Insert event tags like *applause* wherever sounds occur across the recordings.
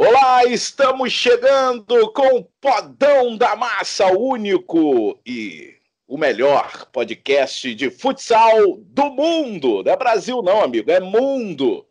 Olá, estamos chegando com o Podão da Massa, o único e o melhor podcast de futsal do mundo. Não é Brasil, não, amigo, é mundo.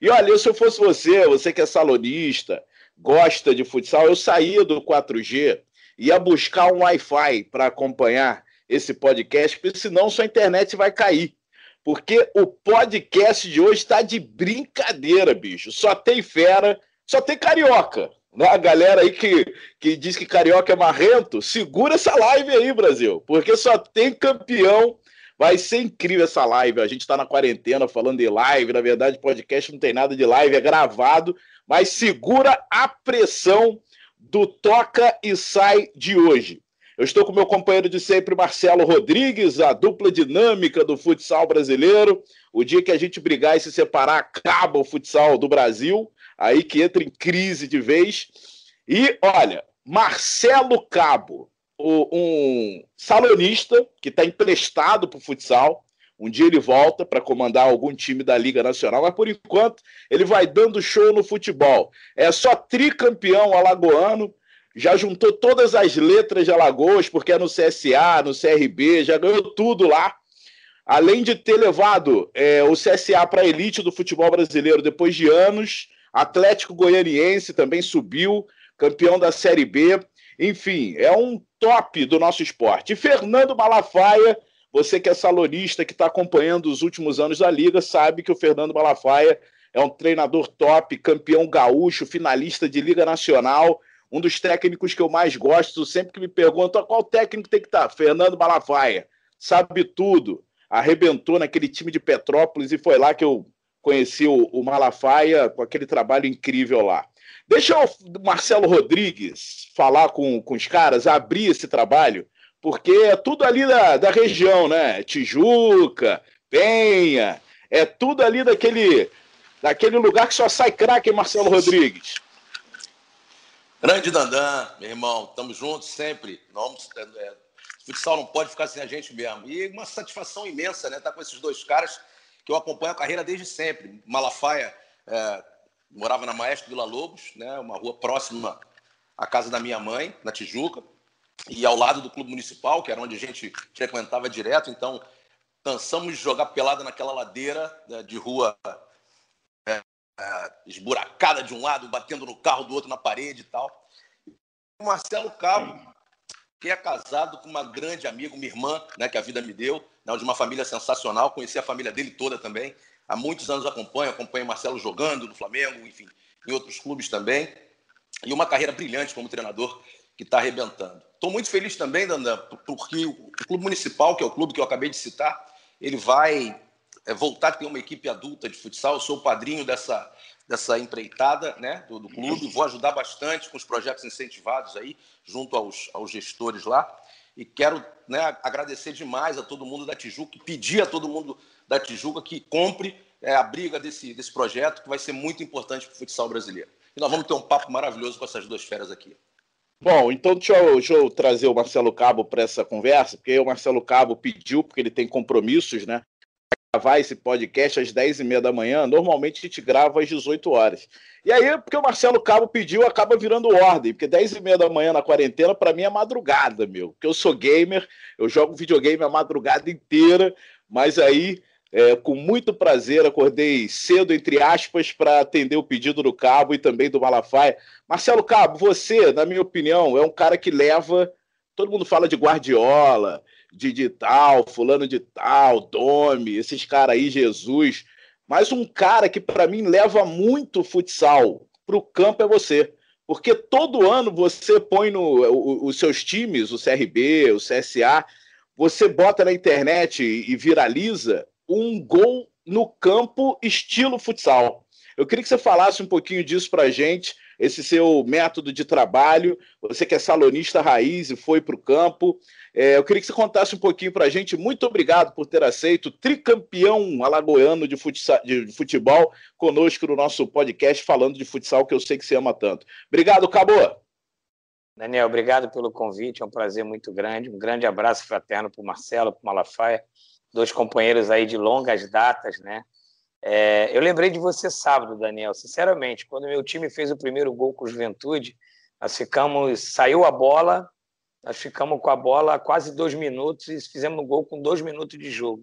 E olha, se eu fosse você, você que é salonista, gosta de futsal, eu saía do 4G, ia buscar um Wi-Fi para acompanhar esse podcast, porque senão sua internet vai cair. Porque o podcast de hoje está de brincadeira, bicho. Só tem fera só tem carioca. Né? A galera aí que, que diz que carioca é marrento, segura essa live aí, Brasil, porque só tem campeão. Vai ser incrível essa live. A gente está na quarentena falando de live. Na verdade, podcast não tem nada de live, é gravado. Mas segura a pressão do Toca e Sai de hoje. Eu estou com meu companheiro de sempre, Marcelo Rodrigues, a dupla dinâmica do futsal brasileiro. O dia que a gente brigar e se separar, acaba o futsal do Brasil aí que entra em crise de vez. E olha, Marcelo Cabo, um salonista que está emprestado para o futsal. Um dia ele volta para comandar algum time da Liga Nacional, mas por enquanto ele vai dando show no futebol. É só tricampeão alagoano, já juntou todas as letras de Alagoas, porque é no CSA, no CRB, já ganhou tudo lá. Além de ter levado é, o CSA para a elite do futebol brasileiro depois de anos, Atlético Goianiense também subiu, campeão da Série B. Enfim, é um top do nosso esporte. E Fernando Malafaia, você que é salonista, que está acompanhando os últimos anos da Liga, sabe que o Fernando Malafaia é um treinador top, campeão gaúcho, finalista de Liga Nacional, um dos técnicos que eu mais gosto. Sempre que me perguntam qual técnico tem que estar, tá? Fernando Malafaia, sabe tudo. Arrebentou naquele time de Petrópolis e foi lá que eu conheci o, o Malafaia com aquele trabalho incrível lá. Deixa o Marcelo Rodrigues falar com, com os caras, abrir esse trabalho, porque é tudo ali da, da região, né? Tijuca, Penha, é tudo ali daquele, daquele lugar que só sai craque, Marcelo Rodrigues. Grande Dandan, meu irmão, estamos juntos sempre. Não, é, é, futsal não pode ficar sem a gente mesmo. E uma satisfação imensa, né? Estar tá com esses dois caras que eu acompanho a carreira desde sempre. Malafaia é, morava na Maestro Vila Lobos, né, uma rua próxima à casa da minha mãe, na Tijuca, e ao lado do Clube Municipal, que era onde a gente frequentava direto. Então, cansamos de jogar pelada naquela ladeira né, de rua esburacada de um lado, batendo no carro do outro na parede e tal. O Marcelo Cabo, que é casado com uma grande amiga, uma irmã, né, que a vida me deu, né, de uma família sensacional. Conheci a família dele toda também. Há muitos anos acompanho, acompanho o Marcelo jogando no Flamengo, enfim, em outros clubes também. E uma carreira brilhante como treinador que está arrebentando. Estou muito feliz também, Dandan, porque o Clube Municipal, que é o clube que eu acabei de citar, ele vai é, voltar a ter uma equipe adulta de futsal. Eu sou o padrinho dessa, dessa empreitada né, do, do clube, vou ajudar bastante com os projetos incentivados aí, junto aos, aos gestores lá. E quero né, agradecer demais a todo mundo da Tijuca, pedir a todo mundo da Tijuca que compre é, a briga desse, desse projeto, que vai ser muito importante para o futsal brasileiro. E nós vamos ter um papo maravilhoso com essas duas feras aqui. Bom, então deixa eu, deixa eu trazer o Marcelo Cabo para essa conversa, porque o Marcelo Cabo pediu, porque ele tem compromissos, né? Gravar esse podcast às 10h30 da manhã, normalmente a gente grava às 18 horas. E aí, porque o Marcelo Cabo pediu, acaba virando ordem, porque 10h30 da manhã na quarentena, para mim é madrugada, meu. Porque eu sou gamer, eu jogo videogame a madrugada inteira, mas aí, é, com muito prazer, acordei cedo, entre aspas, para atender o pedido do Cabo e também do Malafaia. Marcelo Cabo, você, na minha opinião, é um cara que leva. Todo mundo fala de Guardiola, de, de tal, fulano de tal, Domi, esses caras aí, Jesus. Mas um cara que para mim leva muito futsal para o campo é você. Porque todo ano você põe no, os seus times, o CRB, o CSA, você bota na internet e viraliza um gol no campo estilo futsal. Eu queria que você falasse um pouquinho disso para a gente, esse seu método de trabalho. Você que é salonista raiz e foi para o campo. É, eu queria que você contasse um pouquinho para a gente. Muito obrigado por ter aceito, tricampeão alagoano de, futsal, de futebol, conosco no nosso podcast, falando de futsal, que eu sei que você ama tanto. Obrigado, Cabo. Daniel, obrigado pelo convite, é um prazer muito grande. Um grande abraço fraterno para o Marcelo, para o Malafaia, dois companheiros aí de longas datas, né? É, eu lembrei de você sábado, Daniel, sinceramente, quando meu time fez o primeiro gol com o Juventude, nós ficamos, saiu a bola, nós ficamos com a bola quase dois minutos e fizemos um gol com dois minutos de jogo.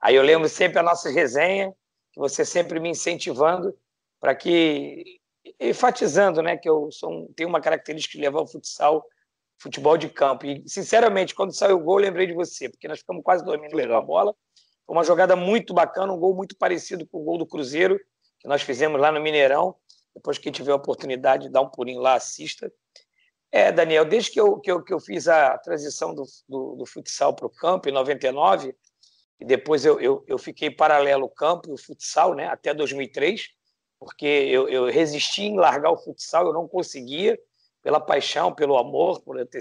Aí eu lembro sempre a nossa resenha, que você sempre me incentivando para que, enfatizando, né, que eu sou tenho uma característica de levar o futsal, futebol de campo. E, sinceramente, quando saiu o gol, eu lembrei de você, porque nós ficamos quase dois minutos com a bola. Uma jogada muito bacana, um gol muito parecido com o gol do Cruzeiro, que nós fizemos lá no Mineirão. Depois que tiver a oportunidade de dar um pulinho lá, assista. É, Daniel, desde que eu, que eu, que eu fiz a transição do, do, do futsal para o campo, em 99, e depois eu, eu, eu fiquei paralelo ao campo e o futsal, né, até 2003, porque eu, eu resisti em largar o futsal, eu não conseguia, pela paixão, pelo amor, por eu ter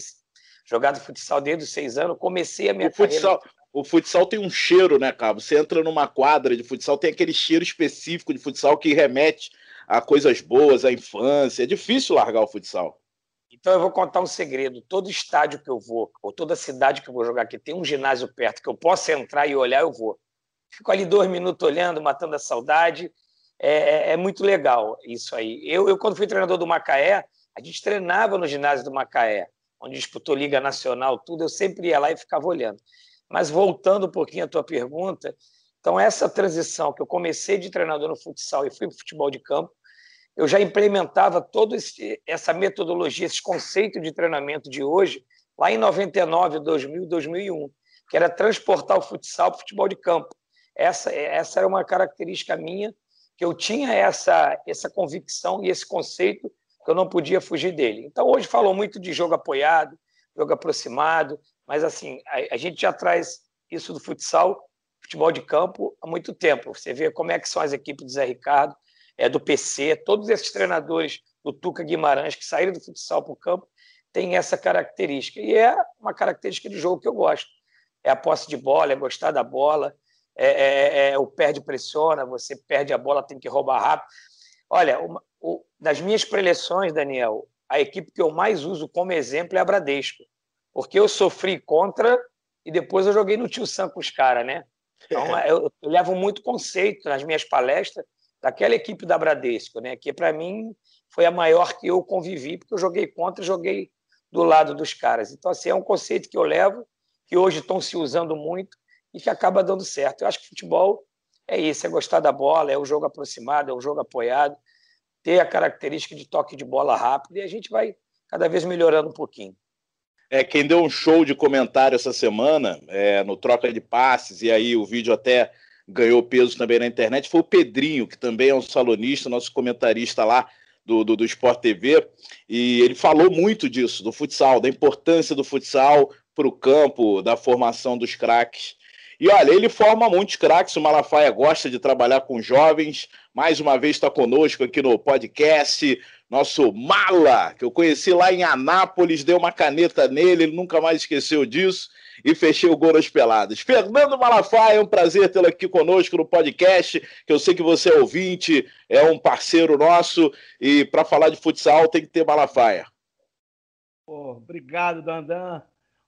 jogado futsal desde os seis anos, comecei a minha o futsal, carreira... O futsal tem um cheiro, né, Cabo? Você entra numa quadra de futsal, tem aquele cheiro específico de futsal que remete a coisas boas, à infância. É difícil largar o futsal. Então eu vou contar um segredo. Todo estádio que eu vou, ou toda cidade que eu vou jogar aqui, tem um ginásio perto que eu possa entrar e olhar, eu vou. Fico ali dois minutos olhando, matando a saudade. É, é, é muito legal isso aí. Eu, eu, quando fui treinador do Macaé, a gente treinava no ginásio do Macaé, onde disputou Liga Nacional, tudo. Eu sempre ia lá e ficava olhando. Mas voltando um pouquinho à tua pergunta, então essa transição que eu comecei de treinador no futsal e fui para o futebol de campo, eu já implementava toda essa metodologia, esse conceito de treinamento de hoje, lá em 99, 2000, 2001, que era transportar o futsal para o futebol de campo. Essa, essa era uma característica minha, que eu tinha essa, essa convicção e esse conceito que eu não podia fugir dele. Então, hoje falou muito de jogo apoiado, jogo aproximado, mas assim, a, a gente já traz isso do futsal, futebol de campo, há muito tempo. Você vê como é que são as equipes do Zé Ricardo, é, do PC, todos esses treinadores do Tuca Guimarães que saíram do futsal para o campo têm essa característica. E é uma característica de jogo que eu gosto. É a posse de bola, é gostar da bola, é, é, é o perde pressiona, você perde a bola, tem que roubar rápido. Olha, uma, o, das minhas preleções, Daniel, a equipe que eu mais uso como exemplo é a Bradesco. Porque eu sofri contra e depois eu joguei no Tio Sam com os caras, né? Então, eu, eu levo muito conceito nas minhas palestras daquela equipe da Bradesco, né? Que para mim foi a maior que eu convivi, porque eu joguei contra e joguei do lado dos caras. Então, assim, é um conceito que eu levo, que hoje estão se usando muito e que acaba dando certo. Eu acho que futebol é isso, é gostar da bola, é o jogo aproximado, é o jogo apoiado, ter a característica de toque de bola rápido e a gente vai cada vez melhorando um pouquinho. É, quem deu um show de comentário essa semana é, no Troca de Passes, e aí o vídeo até ganhou peso também na internet, foi o Pedrinho, que também é um salonista, nosso comentarista lá do, do, do Sport TV, e ele falou muito disso, do futsal, da importância do futsal para o campo, da formação dos craques. E olha, ele forma muitos craques, o Malafaia gosta de trabalhar com jovens, mais uma vez está conosco aqui no podcast, nosso Mala, que eu conheci lá em Anápolis, dei uma caneta nele, ele nunca mais esqueceu disso e fechei o gol nas peladas. Fernando Malafaia, é um prazer tê-lo aqui conosco no podcast, que eu sei que você é ouvinte, é um parceiro nosso, e para falar de futsal tem que ter Malafaia. Oh, obrigado, Dandan.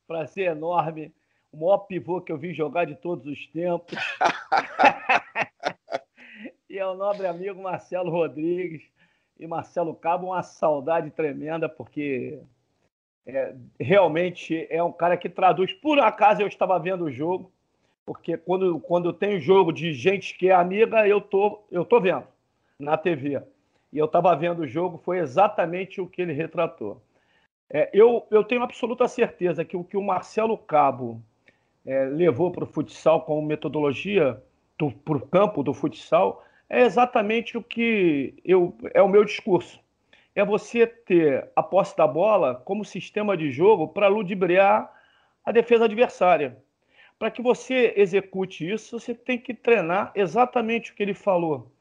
Prazer enorme. O maior pivô que eu vi jogar de todos os tempos. *laughs* *laughs* e é o nobre amigo Marcelo Rodrigues. E Marcelo Cabo, uma saudade tremenda, porque é, realmente é um cara que traduz. Por acaso eu estava vendo o jogo, porque quando, quando tem jogo de gente que é amiga, eu tô, eu tô vendo na TV. E eu estava vendo o jogo, foi exatamente o que ele retratou. É, eu, eu tenho absoluta certeza que o que o Marcelo Cabo é, levou para o futsal como metodologia para o campo do futsal é exatamente o que eu, é o meu discurso é você ter a posse da bola como sistema de jogo para ludibriar a defesa adversária. Para que você execute isso, você tem que treinar exatamente o que ele falou.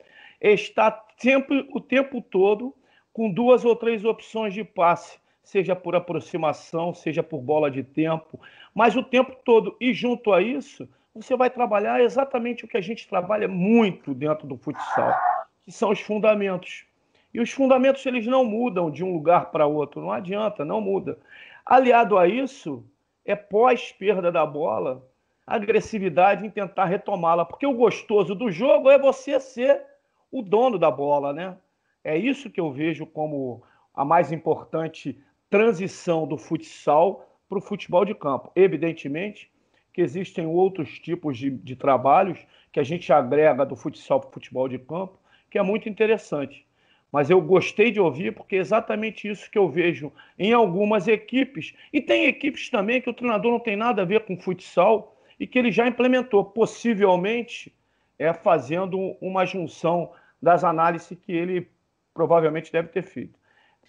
É estar sempre, o tempo todo com duas ou três opções de passe, seja por aproximação, seja por bola de tempo, mas o tempo todo. E junto a isso, você vai trabalhar exatamente o que a gente trabalha muito dentro do futsal, que são os fundamentos. E os fundamentos eles não mudam de um lugar para outro, não adianta, não muda. Aliado a isso, é pós perda da bola, agressividade em tentar retomá-la, porque o gostoso do jogo é você ser o dono da bola, né? É isso que eu vejo como a mais importante transição do futsal para o futebol de campo. Evidentemente que existem outros tipos de, de trabalhos que a gente agrega do futsal para o futebol de campo, que é muito interessante. Mas eu gostei de ouvir porque é exatamente isso que eu vejo em algumas equipes. E tem equipes também que o treinador não tem nada a ver com futsal e que ele já implementou, possivelmente é fazendo uma junção das análises que ele provavelmente deve ter feito.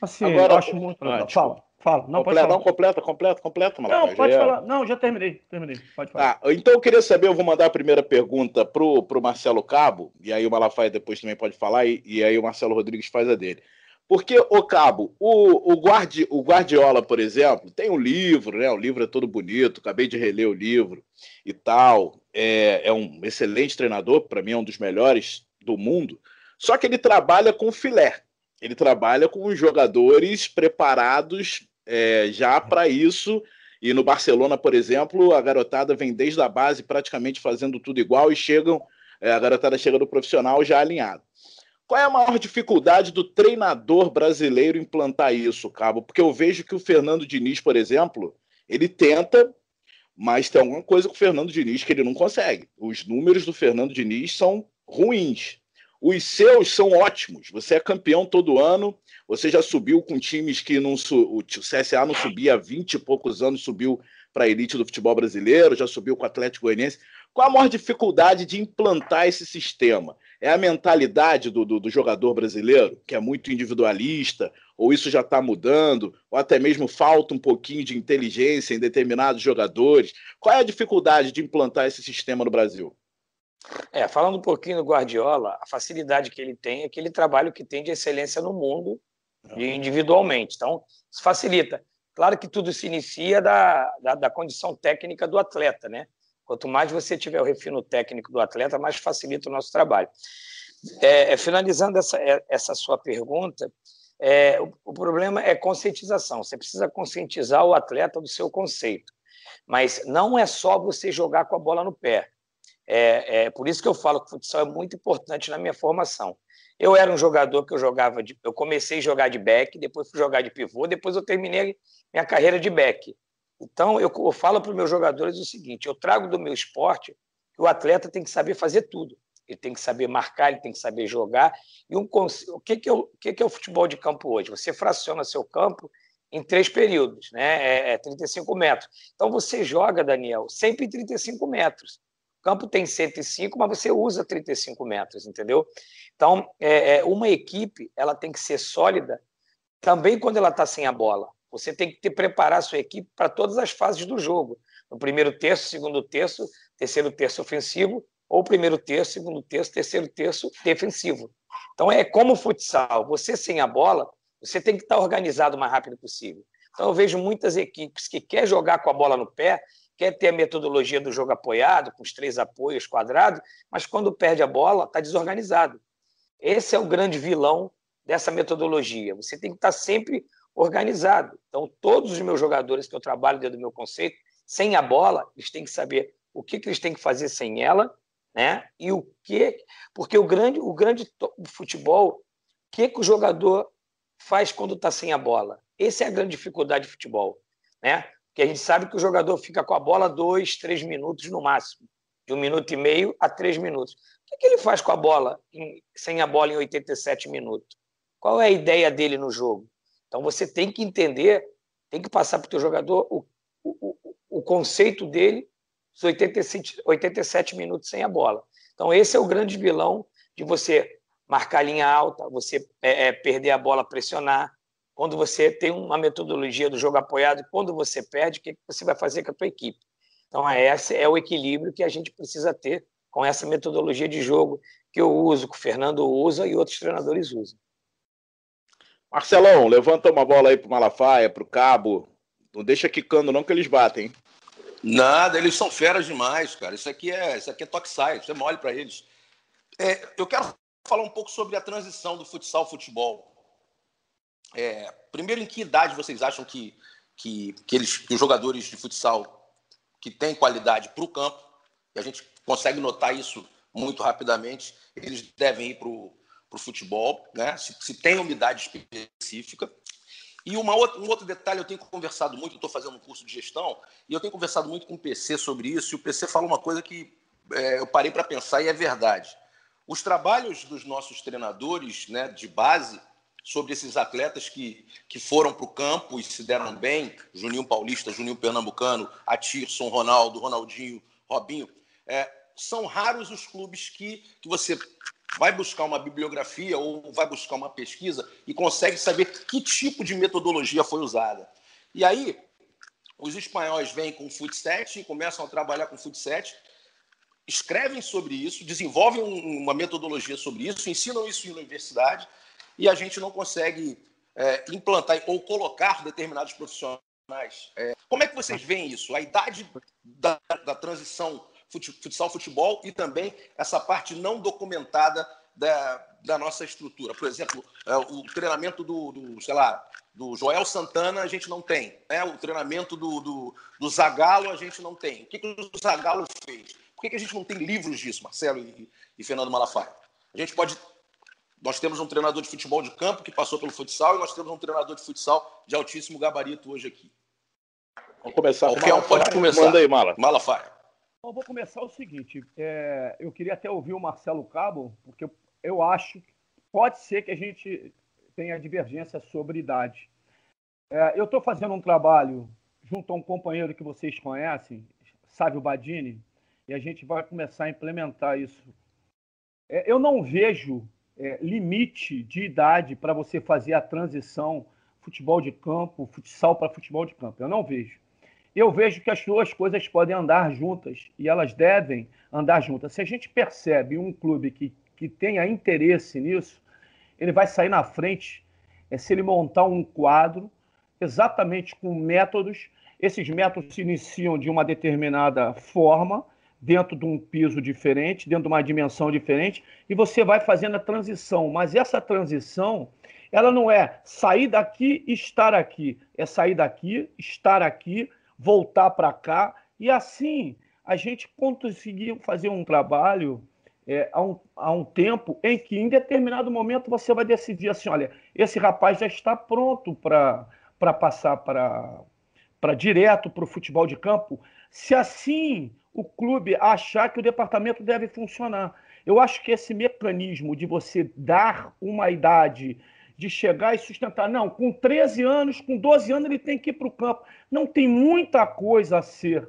Assim, Agora, eu acho muito legal. Fala. Fala. Não, completa, não, completa, completa, completa, Malafaia. Não, pode falar. Não, já terminei, terminei. Pode falar. Ah, então eu queria saber, eu vou mandar a primeira pergunta pro, pro Marcelo Cabo, e aí o Malafaia depois também pode falar, e, e aí o Marcelo Rodrigues faz a dele. Porque, o Cabo, o, o, Guardi, o Guardiola, por exemplo, tem um livro, né? O livro é todo bonito, acabei de reler o livro e tal. É, é um excelente treinador, para mim é um dos melhores do mundo. Só que ele trabalha com filé. Ele trabalha com jogadores preparados é, já para isso. E no Barcelona, por exemplo, a garotada vem desde a base praticamente fazendo tudo igual e chegam, é, a garotada chega do profissional já alinhado. Qual é a maior dificuldade do treinador brasileiro implantar isso, Cabo? Porque eu vejo que o Fernando Diniz, por exemplo, ele tenta, mas tem alguma coisa com o Fernando Diniz que ele não consegue. Os números do Fernando Diniz são ruins. Os seus são ótimos. Você é campeão todo ano, você já subiu com times que não o CSA não subia há 20 e poucos anos, subiu para a elite do futebol brasileiro, já subiu com o Atlético Goianiense. Qual a maior dificuldade de implantar esse sistema? É a mentalidade do, do, do jogador brasileiro, que é muito individualista, ou isso já está mudando, ou até mesmo falta um pouquinho de inteligência em determinados jogadores? Qual é a dificuldade de implantar esse sistema no Brasil? É, falando um pouquinho do Guardiola, a facilidade que ele tem é que ele trabalha o que tem de excelência no mundo individualmente. Então, isso facilita. Claro que tudo se inicia da, da, da, condição técnica do atleta, né? Quanto mais você tiver o refino técnico do atleta, mais facilita o nosso trabalho. É, é finalizando essa, é, essa sua pergunta, é, o, o, problema é conscientização. Você precisa conscientizar o atleta do seu conceito. Mas não é só você jogar com a bola no pé. É, é por isso que eu falo que o futsal é muito importante na minha formação. Eu era um jogador que eu jogava de. Eu comecei a jogar de back, depois fui jogar de pivô, depois eu terminei minha carreira de back. Então, eu, eu falo para os meus jogadores o seguinte: eu trago do meu esporte que o atleta tem que saber fazer tudo. Ele tem que saber marcar, ele tem que saber jogar. E um, o, que, que, o, o que, que é o futebol de campo hoje? Você fraciona seu campo em três períodos, né? É, é 35 metros. Então você joga, Daniel, sempre em 35 metros. O campo tem 105, mas você usa 35 metros, entendeu? Então, é, é, uma equipe ela tem que ser sólida também quando ela está sem a bola. Você tem que ter, preparar a sua equipe para todas as fases do jogo. No primeiro terço, segundo terço, terceiro terço ofensivo, ou primeiro terço, segundo terço, terceiro terço defensivo. Então, é como o futsal. Você sem a bola, você tem que estar organizado o mais rápido possível. Então, eu vejo muitas equipes que quer jogar com a bola no pé, quer ter a metodologia do jogo apoiado, com os três apoios quadrados, mas quando perde a bola, está desorganizado. Esse é o grande vilão dessa metodologia. Você tem que estar tá sempre organizado. Então, todos os meus jogadores que eu trabalho dentro do meu conceito, sem a bola, eles têm que saber o que, que eles têm que fazer sem ela, né? E o que. Porque o grande, o grande futebol, o que, que o jogador faz quando está sem a bola? Essa é a grande dificuldade de futebol. Né? Porque a gente sabe que o jogador fica com a bola dois, três minutos no máximo, de um minuto e meio a três minutos. O que, ele faz com a bola, em, sem a bola em 87 minutos? Qual é a ideia dele no jogo? Então você tem que entender, tem que passar para o teu jogador o, o, o conceito dele dos 87, 87 minutos sem a bola. Então esse é o grande vilão de você marcar linha alta, você é, é, perder a bola, pressionar, quando você tem uma metodologia do jogo apoiado, quando você perde, o que você vai fazer com a tua equipe? Então, é esse é o equilíbrio que a gente precisa ter com essa metodologia de jogo que eu uso, que o Fernando usa e outros treinadores usam. Marcelão, levanta uma bola aí para o Malafaia, para o Cabo. Não deixa quicando não que eles batem. Nada, eles são feras demais, cara. Isso aqui é, isso aqui é toxide, você mole para eles. É, eu quero falar um pouco sobre a transição do futsal ao futebol. É, primeiro, em que idade vocês acham que, que, que, eles, que os jogadores de futsal que têm qualidade para o campo e a gente consegue notar isso muito rapidamente, eles devem ir para o futebol, né? se, se tem umidade específica. E uma outra, um outro detalhe, eu tenho conversado muito, estou fazendo um curso de gestão, e eu tenho conversado muito com o PC sobre isso, e o PC fala uma coisa que é, eu parei para pensar e é verdade. Os trabalhos dos nossos treinadores né, de base sobre esses atletas que, que foram para o campo e se deram bem, Juninho Paulista, Juninho Pernambucano, Atirson, Ronaldo, Ronaldinho, Robinho, é, são raros os clubes que, que você vai buscar uma bibliografia ou vai buscar uma pesquisa e consegue saber que tipo de metodologia foi usada. E aí, os espanhóis vêm com o Footset e começam a trabalhar com o Footset, escrevem sobre isso, desenvolvem uma metodologia sobre isso, ensinam isso em universidade e a gente não consegue é, implantar ou colocar determinados profissionais. É, como é que vocês veem isso? A idade da, da transição futsal futebol e também essa parte não documentada da, da nossa estrutura. Por exemplo, é, o treinamento do, do, sei lá, do Joel Santana a gente não tem. Né? O treinamento do, do, do Zagallo a gente não tem. O que, que o Zagallo fez? Por que, que a gente não tem livros disso, Marcelo e, e Fernando Malafaia? A gente pode nós temos um treinador de futebol de campo que passou pelo futsal e nós temos um treinador de futsal de altíssimo gabarito hoje aqui. Vamos começar. Qualquer um pode começar. Manda aí, Mala. Malafaia. Eu vou começar o seguinte. É, eu queria até ouvir o Marcelo Cabo, porque eu, eu acho que pode ser que a gente tenha divergência sobre idade. É, eu estou fazendo um trabalho junto a um companheiro que vocês conhecem, Sávio Badini, e a gente vai começar a implementar isso. É, eu não vejo é, limite de idade para você fazer a transição futebol de campo, futsal para futebol de campo. Eu não vejo eu vejo que as duas coisas podem andar juntas e elas devem andar juntas. Se a gente percebe um clube que, que tenha interesse nisso, ele vai sair na frente é, se ele montar um quadro exatamente com métodos. Esses métodos se iniciam de uma determinada forma, dentro de um piso diferente, dentro de uma dimensão diferente, e você vai fazendo a transição. Mas essa transição, ela não é sair daqui e estar aqui, é sair daqui, estar aqui, voltar para cá. E assim a gente conseguiu fazer um trabalho é, há, um, há um tempo em que, em determinado momento, você vai decidir assim: olha, esse rapaz já está pronto para passar para direto para o futebol de campo. Se assim o clube achar que o departamento deve funcionar. Eu acho que esse mecanismo de você dar uma idade de chegar e sustentar. Não, com 13 anos, com 12 anos, ele tem que ir para o campo. Não tem muita coisa a ser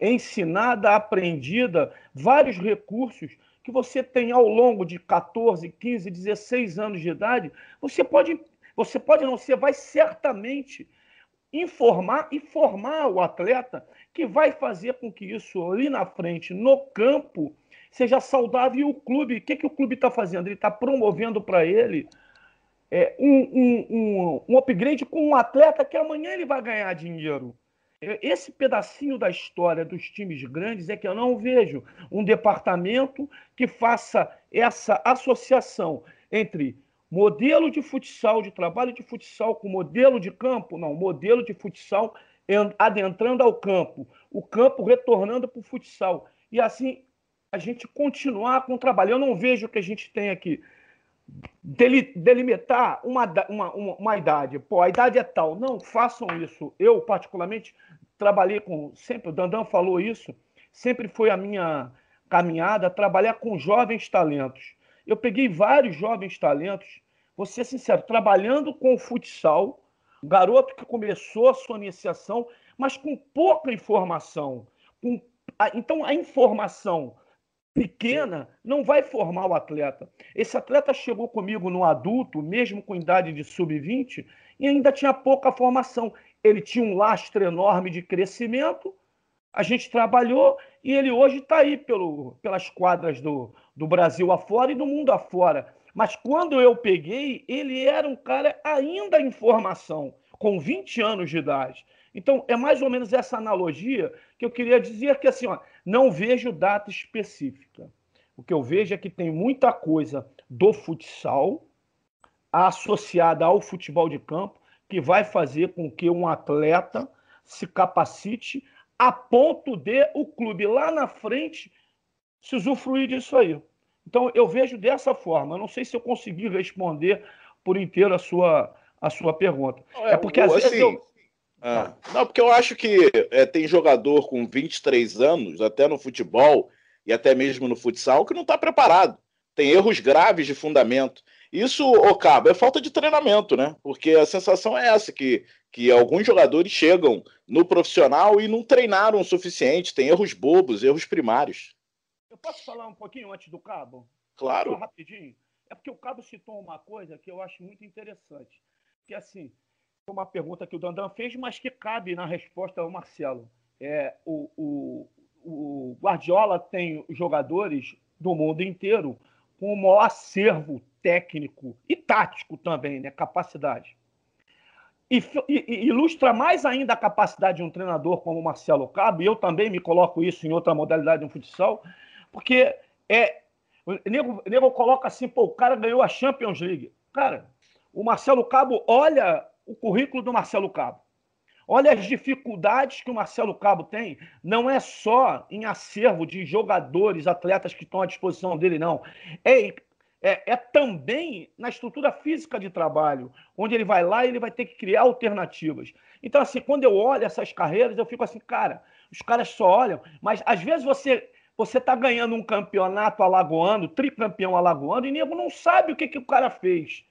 ensinada, aprendida, vários recursos que você tem ao longo de 14, 15, 16 anos de idade. Você pode, você pode não, você vai certamente informar e formar o atleta que vai fazer com que isso ali na frente, no campo, seja saudável. E o clube, o que, que o clube está fazendo? Ele está promovendo para ele é, um, um, um, um upgrade com um atleta que amanhã ele vai ganhar dinheiro. Esse pedacinho da história dos times grandes é que eu não vejo um departamento que faça essa associação entre modelo de futsal, de trabalho de futsal com modelo de campo, não, modelo de futsal adentrando ao campo, o campo retornando para o futsal. E assim a gente continuar com o trabalho. Eu não vejo o que a gente tem aqui delimitar uma, uma, uma, uma, idade. Pô, a idade é tal. Não façam isso. Eu, particularmente, trabalhei com. Sempre, o Dandan falou isso, sempre foi a minha caminhada trabalhar com jovens talentos. Eu peguei vários jovens talentos, vou ser sincero, trabalhando com o futsal, garoto que começou a sua iniciação, mas com pouca informação. Com, então, a informação pequena não vai formar o atleta. Esse atleta chegou comigo no adulto, mesmo com idade de sub-20, e ainda tinha pouca formação. Ele tinha um lastro enorme de crescimento, a gente trabalhou e ele hoje está aí pelo, pelas quadras do, do Brasil afora e do mundo afora. Mas quando eu peguei, ele era um cara ainda em formação, com 20 anos de idade. Então, é mais ou menos essa analogia que eu queria dizer que assim, ó, não vejo data específica. O que eu vejo é que tem muita coisa do futsal associada ao futebol de campo que vai fazer com que um atleta se capacite a ponto de o clube lá na frente se usufruir disso aí. Então, eu vejo dessa forma. Eu não sei se eu consegui responder por inteiro a sua, a sua pergunta. É, é porque às assim, vezes eu. Ah, não, porque eu acho que é, tem jogador com 23 anos, até no futebol e até mesmo no futsal, que não está preparado. Tem erros graves de fundamento. Isso, ô Cabo, é falta de treinamento, né? Porque a sensação é essa, que, que alguns jogadores chegam no profissional e não treinaram o suficiente, tem erros bobos, erros primários. Eu posso falar um pouquinho antes do Cabo? Claro. Só rapidinho. É porque o Cabo citou uma coisa que eu acho muito interessante. Que assim, foi uma pergunta que o Dandan fez, mas que cabe na resposta ao Marcelo. É, o, o, o Guardiola tem jogadores do mundo inteiro com o maior acervo técnico e tático também, né? Capacidade. E, e, ilustra mais ainda a capacidade de um treinador como o Marcelo Cabo, e eu também me coloco isso em outra modalidade no futsal, porque é. O nego, nego coloca assim, pô, o cara ganhou a Champions League. Cara, o Marcelo Cabo, olha o currículo do Marcelo Cabo. Olha as dificuldades que o Marcelo Cabo tem. Não é só em acervo de jogadores, atletas que estão à disposição dele, não. É, é, é, também na estrutura física de trabalho, onde ele vai lá e ele vai ter que criar alternativas. Então, assim, quando eu olho essas carreiras, eu fico assim, cara, os caras só olham, mas às vezes você você está ganhando um campeonato alagoano, tricampeão alagoano, e nego não sabe o que, que o cara fez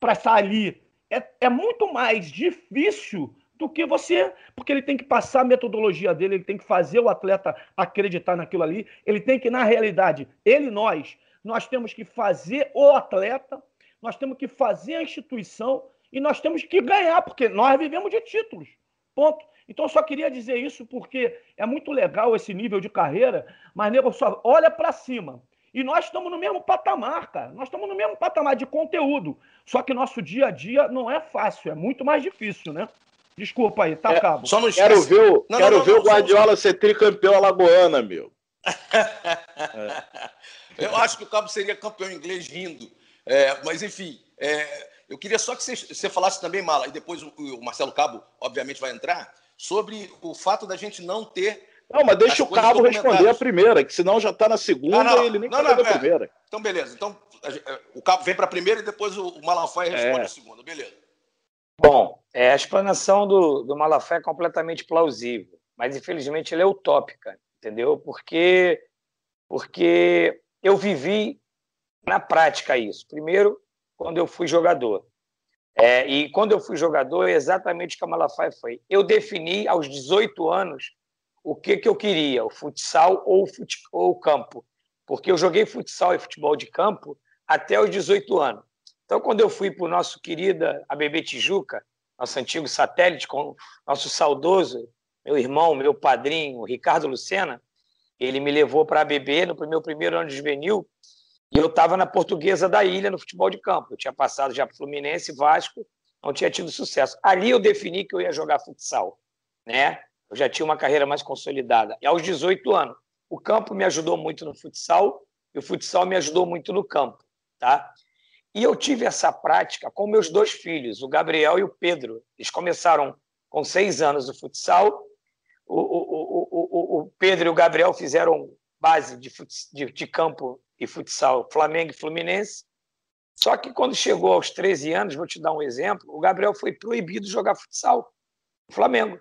para ali. É, é muito mais difícil do que você, porque ele tem que passar a metodologia dele, ele tem que fazer o atleta acreditar naquilo ali, ele tem que, na realidade, ele, nós, nós temos que fazer o atleta, nós temos que fazer a instituição e nós temos que ganhar, porque nós vivemos de títulos. Ponto. Então, eu só queria dizer isso porque é muito legal esse nível de carreira, mas nego só olha para cima. E nós estamos no mesmo patamar, cara. Nós estamos no mesmo patamar de conteúdo. Só que nosso dia a dia não é fácil, é muito mais difícil, né? Desculpa aí, tá é, cabo. Só não quero ver, o, não, quero não, não, ver o Guardiola ser tricampeão alagoana, meu. *laughs* é. Eu acho que o Cabo seria campeão inglês rindo. É, mas, enfim, é, eu queria só que você, você falasse também, Mala, e depois o, o Marcelo Cabo, obviamente, vai entrar sobre o fato da gente não ter. Não, mas deixa o Cabo responder a primeira, que senão já está na segunda ah, não, e ele nem não, não, a é. primeira. Então, beleza. Então, o Cabo vem para a primeira e depois o Malafaia responde é. a segunda. Beleza. Bom, é, a explanação do, do Malafaia é completamente plausível, mas infelizmente ela é utópica, entendeu? Porque, porque eu vivi na prática isso. Primeiro, quando eu fui jogador. É, e quando eu fui jogador, é exatamente o que a Malafaia foi. Eu defini aos 18 anos o que, que eu queria, o futsal ou o, ou o campo. Porque eu joguei futsal e futebol de campo até os 18 anos. Então, quando eu fui para o nosso querida ABB Tijuca, nosso antigo satélite, com nosso saudoso, meu irmão, meu padrinho, Ricardo Lucena, ele me levou para a ABB no meu primeiro ano de juvenil e eu estava na portuguesa da ilha no futebol de campo. Eu tinha passado já para Fluminense, Vasco, não tinha tido sucesso. Ali eu defini que eu ia jogar futsal, né? Eu já tinha uma carreira mais consolidada. E aos 18 anos, o campo me ajudou muito no futsal e o futsal me ajudou muito no campo, tá? E eu tive essa prática com meus dois filhos, o Gabriel e o Pedro. Eles começaram com seis anos no futsal. O, o, o, o Pedro e o Gabriel fizeram base de, de, de campo e futsal Flamengo e Fluminense. Só que quando chegou aos 13 anos, vou te dar um exemplo, o Gabriel foi proibido de jogar futsal no Flamengo.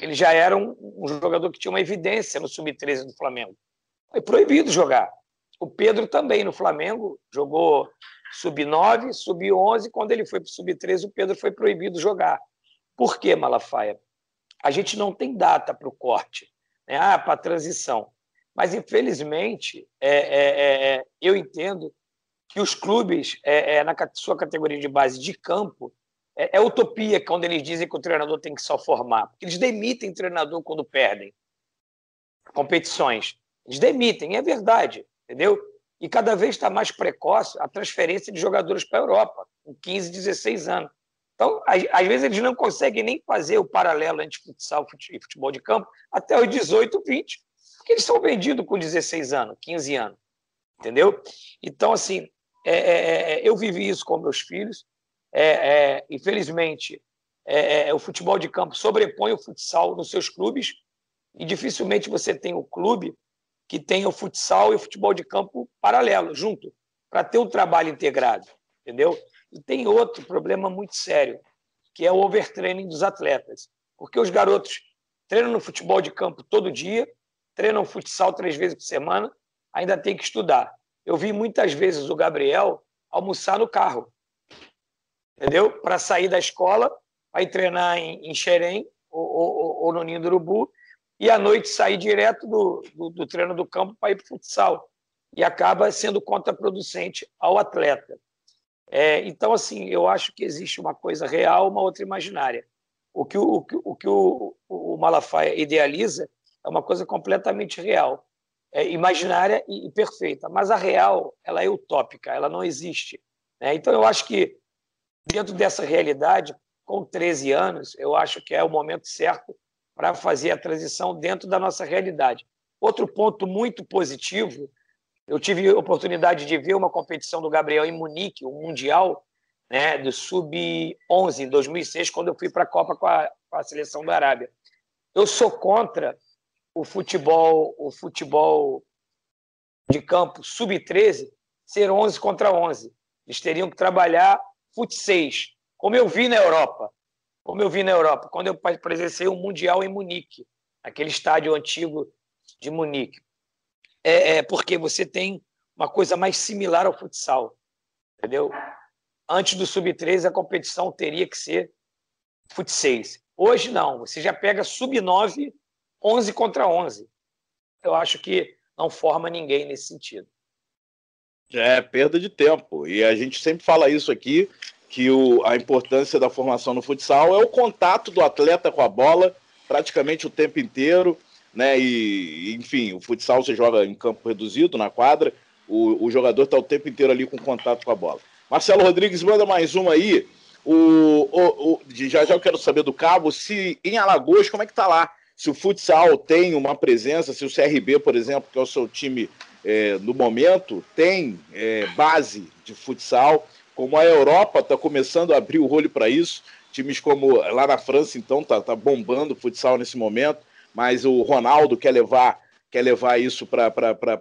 Ele já era um, um jogador que tinha uma evidência no sub-13 do Flamengo. Foi proibido jogar. O Pedro também no Flamengo jogou sub-9, sub-11. Quando ele foi para o sub-13, o Pedro foi proibido jogar. Por que, Malafaia? A gente não tem data para o corte, né? ah, para a transição. Mas, infelizmente, é, é, é, eu entendo que os clubes, é, é, na sua categoria de base de campo, é, é, utopia quando eles dizem que o treinador tem que só formar. Porque eles demitem treinador quando perdem competições. Eles demitem, é verdade, entendeu? E cada vez está mais precoce a transferência de jogadores para a Europa, com 15, 16 anos. Então, às, vezes, eles não conseguem nem fazer o paralelo entre futsal e futebol de campo até os 18, 20 porque eles são vendidos com 16 anos, 15 anos, entendeu? Então, assim, é, é, é, eu vivi isso com meus filhos. É, é, infelizmente, é, o futebol de campo sobrepõe o futsal nos seus clubes e dificilmente você tem o clube que tenha o futsal e o futebol de campo paralelo, junto, para ter um trabalho integrado, entendeu? E tem outro problema muito sério, que é o overtraining dos atletas. Porque os garotos treinam no futebol de campo todo dia, treinam futsal três vezes por semana, ainda tem que estudar. Eu vi muitas vezes o Gabriel almoçar no carro, entendeu? Para sair da escola, para treinar em, em Xerém ou, ou, ou, no Ninho do Urubu, e à noite sair direto do, do, do treino do campo para ir para o futsal. E acaba sendo contraproducente ao atleta. É, então, assim, eu acho que existe uma coisa real, uma outra imaginária. O que o, o, que, o, o Malafaia idealiza é uma coisa completamente real, é imaginária e, e, perfeita, mas a real ela é utópica, ela não existe. Né? Então, eu acho que dentro dessa realidade, com 13 anos, eu acho que é o momento certo para fazer a transição dentro da nossa realidade. Outro ponto muito positivo eu tive a oportunidade de ver uma competição do Gabriel em Munique, o Mundial né, do Sub-11, em 2006, quando eu fui para a Copa com a seleção da Arábia. Eu sou contra o futebol, o futebol de campo Sub-13 ser 11 contra 11. Eles teriam que trabalhar fut 6, como eu vi na Europa. Como eu vi na Europa, quando eu presenciei o um Mundial em Munique, aquele estádio antigo de Munique é, é porque você tem uma coisa mais similar ao futsal, entendeu? Antes do sub-13 a competição teria que ser fut 6. Hoje não, você já pega sub-9, 11 contra 11. Eu acho que não forma ninguém nesse sentido. É perda de tempo. E a gente sempre fala isso aqui, que o, a importância da formação no futsal é o contato do atleta com a bola praticamente o tempo inteiro né? E, enfim, o futsal você joga em campo reduzido, na quadra, o, o jogador está o tempo inteiro ali com contato com a bola. Marcelo Rodrigues manda mais uma aí. O, o, o, já já eu quero saber do Cabo se em Alagoas, como é que tá lá? Se o futsal tem uma presença, se o CRB, por exemplo, que é o seu time é, no momento, tem é, base de futsal, como a Europa está começando a abrir o olho para isso, times como lá na França, então, tá, tá bombando o futsal nesse momento mas o Ronaldo quer levar quer levar isso para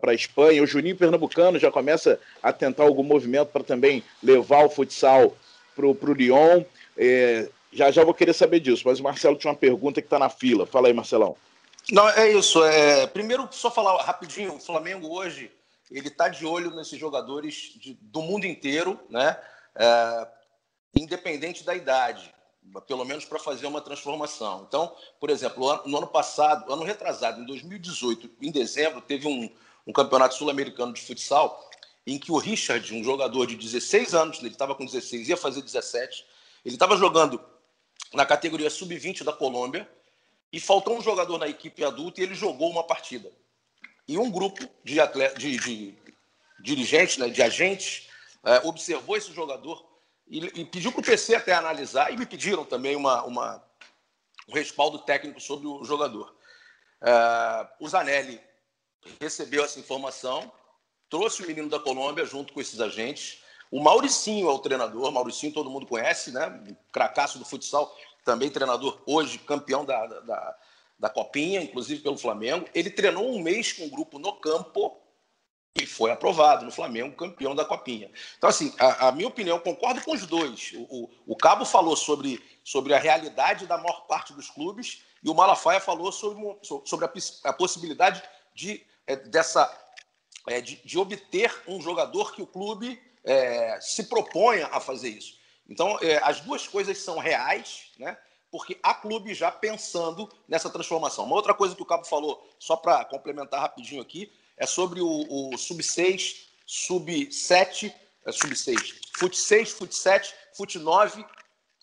a Espanha. O Juninho Pernambucano já começa a tentar algum movimento para também levar o futsal para o Lyon. É, já já vou querer saber disso, mas o Marcelo tinha uma pergunta que está na fila. Fala aí, Marcelão. Não, é isso. É, primeiro, só falar rapidinho, o Flamengo hoje ele está de olho nesses jogadores de, do mundo inteiro, né? É, independente da idade pelo menos para fazer uma transformação. Então, por exemplo, no ano passado, ano retrasado, em 2018, em dezembro, teve um, um campeonato sul-americano de futsal em que o Richard, um jogador de 16 anos, ele estava com 16, ia fazer 17, ele estava jogando na categoria sub-20 da Colômbia e faltou um jogador na equipe adulta e ele jogou uma partida. E um grupo de, atleta, de, de dirigentes, né, de agentes, é, observou esse jogador e, e pediu para o PC até analisar, e me pediram também uma, uma um respaldo técnico sobre o jogador. Uh, o Zanelli recebeu essa informação, trouxe o menino da Colômbia junto com esses agentes. O Mauricinho é o treinador, Mauricinho todo mundo conhece, né? Cracaço do futsal, também treinador hoje, campeão da, da, da Copinha, inclusive pelo Flamengo. Ele treinou um mês com o grupo no campo e foi aprovado no Flamengo, campeão da Copinha. Então, assim, a, a minha opinião, concordo com os dois. O, o, o, Cabo falou sobre, sobre a realidade da maior parte dos clubes e o Malafaia falou sobre, sobre a, a possibilidade de, é, dessa, é, de, de, obter um jogador que o clube é, se proponha a fazer isso. Então, é, as duas coisas são reais, né? porque há clube já pensando nessa transformação. Uma outra coisa que o Cabo falou, só para complementar rapidinho aqui, é sobre o, o sub-6, sub-7, é, sub-6, fut 6, fut 7, fut 9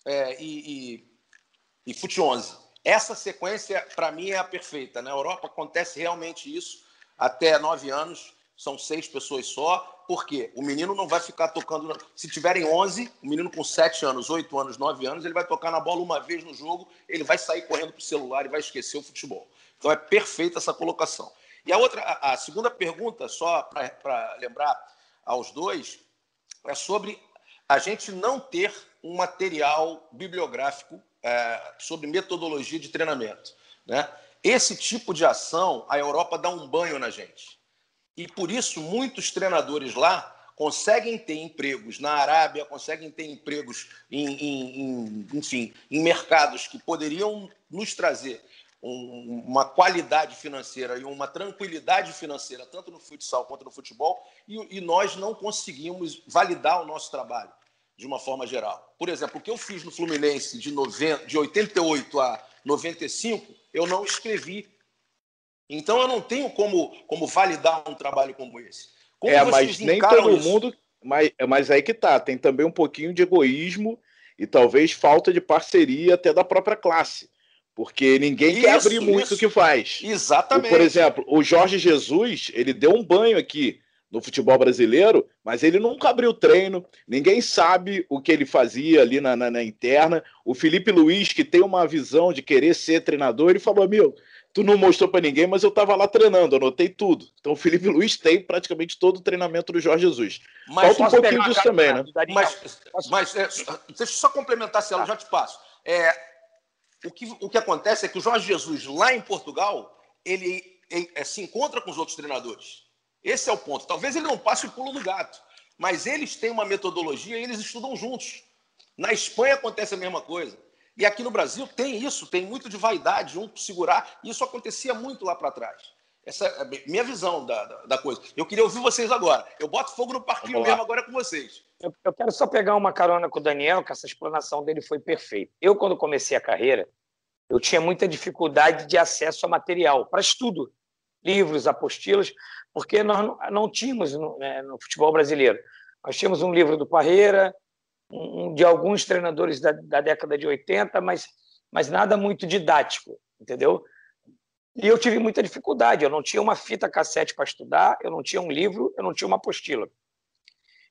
é, e, e, e fut 11. Essa sequência, para mim, é a perfeita. Na Europa acontece realmente isso. Até nove anos, são seis pessoas só. Por quê? O menino não vai ficar tocando. Se tiverem 11, o menino com 7 anos, 8 anos, 9 anos, ele vai tocar na bola uma vez no jogo, ele vai sair correndo para o celular e vai esquecer o futebol. Então é perfeita essa colocação. E a outra, a segunda pergunta, só para lembrar aos dois, é sobre a gente não ter um material bibliográfico é, sobre metodologia de treinamento. Né? Esse tipo de ação, a Europa dá um banho na gente. E por isso, muitos treinadores lá conseguem ter empregos na Arábia, conseguem ter empregos em, em, em enfim, em mercados que poderiam nos trazer um, uma qualidade financeira e uma tranquilidade financeira, tanto no futsal quanto no futebol, e, e nós não conseguimos validar o nosso trabalho de uma forma geral. Por exemplo, o que eu fiz no Fluminense de, 90, de 88 a 95, eu não escrevi. Então eu não tenho como, como validar um trabalho como esse. Como é, mas nem todo isso? mundo. Mas, mas aí que tá, tem também um pouquinho de egoísmo e talvez falta de parceria até da própria classe. Porque ninguém isso, quer abrir muito o que faz. Exatamente. por exemplo, o Jorge Jesus, ele deu um banho aqui no futebol brasileiro, mas ele nunca abriu treino, ninguém sabe o que ele fazia ali na, na, na interna. O Felipe Luiz, que tem uma visão de querer ser treinador, ele falou: Meu, tu não mostrou para ninguém, mas eu estava lá treinando, anotei tudo. Então o Felipe Luiz tem praticamente todo o treinamento do Jorge Jesus. Mas Falta um pouquinho disso também, né? Mas, mas é, deixa eu só complementar, se ela já te passo. É, o, que, o que acontece é que o Jorge Jesus, lá em Portugal, ele, ele é, se encontra com os outros treinadores. Esse é o ponto. Talvez ele não passe o pulo do gato, mas eles têm uma metodologia e eles estudam juntos. Na Espanha acontece a mesma coisa. E aqui no Brasil tem isso, tem muito de vaidade, um segurar. E isso acontecia muito lá para trás. Essa é a minha visão da, da, da, coisa. Eu queria ouvir vocês agora. Eu boto fogo no parquinho mesmo agora com vocês. Eu, eu, quero só pegar uma carona com o Daniel, que essa explanação dele foi perfeita. Eu, quando comecei a carreira, eu tinha muita dificuldade de acesso a material para estudo, livros, apostilas, porque nós não, não tínhamos no, né, no, futebol brasileiro. Nós tínhamos um livro do Parreira, de alguns treinadores da, da década de 80, mas, mas nada muito didático, entendeu? E eu tive muita dificuldade. Eu não tinha uma fita cassete para estudar, eu não tinha um livro, eu não tinha uma apostila.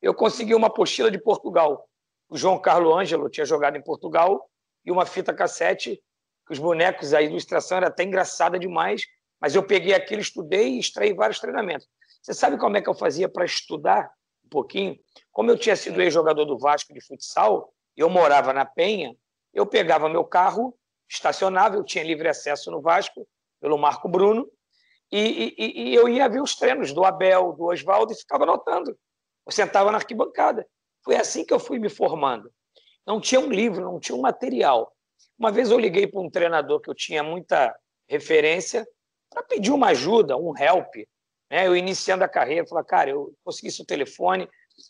Eu consegui uma apostila de Portugal. O João Carlo Ângelo tinha jogado em Portugal e uma fita cassete, que os bonecos, a ilustração era até engraçada demais, mas eu peguei aquilo, estudei e extraí vários treinamentos. Você sabe como é que eu fazia para estudar pouquinho? Como eu tinha sido ex-jogador do Vasco de futsal, eu morava na Penha, eu pegava meu carro, estacionava, eu tinha livre acesso no Vasco, pelo Marco Bruno, e, e, e eu ia ver os treinos do Abel, do Oswaldo, e ficava anotando. Eu sentava na arquibancada. Foi assim que eu fui me formando. Não tinha um livro, não tinha um material. Uma vez eu liguei para um treinador que eu tinha muita referência para pedir uma ajuda, um help. Né? Eu iniciando a carreira, falei, cara, eu consegui seu telefone,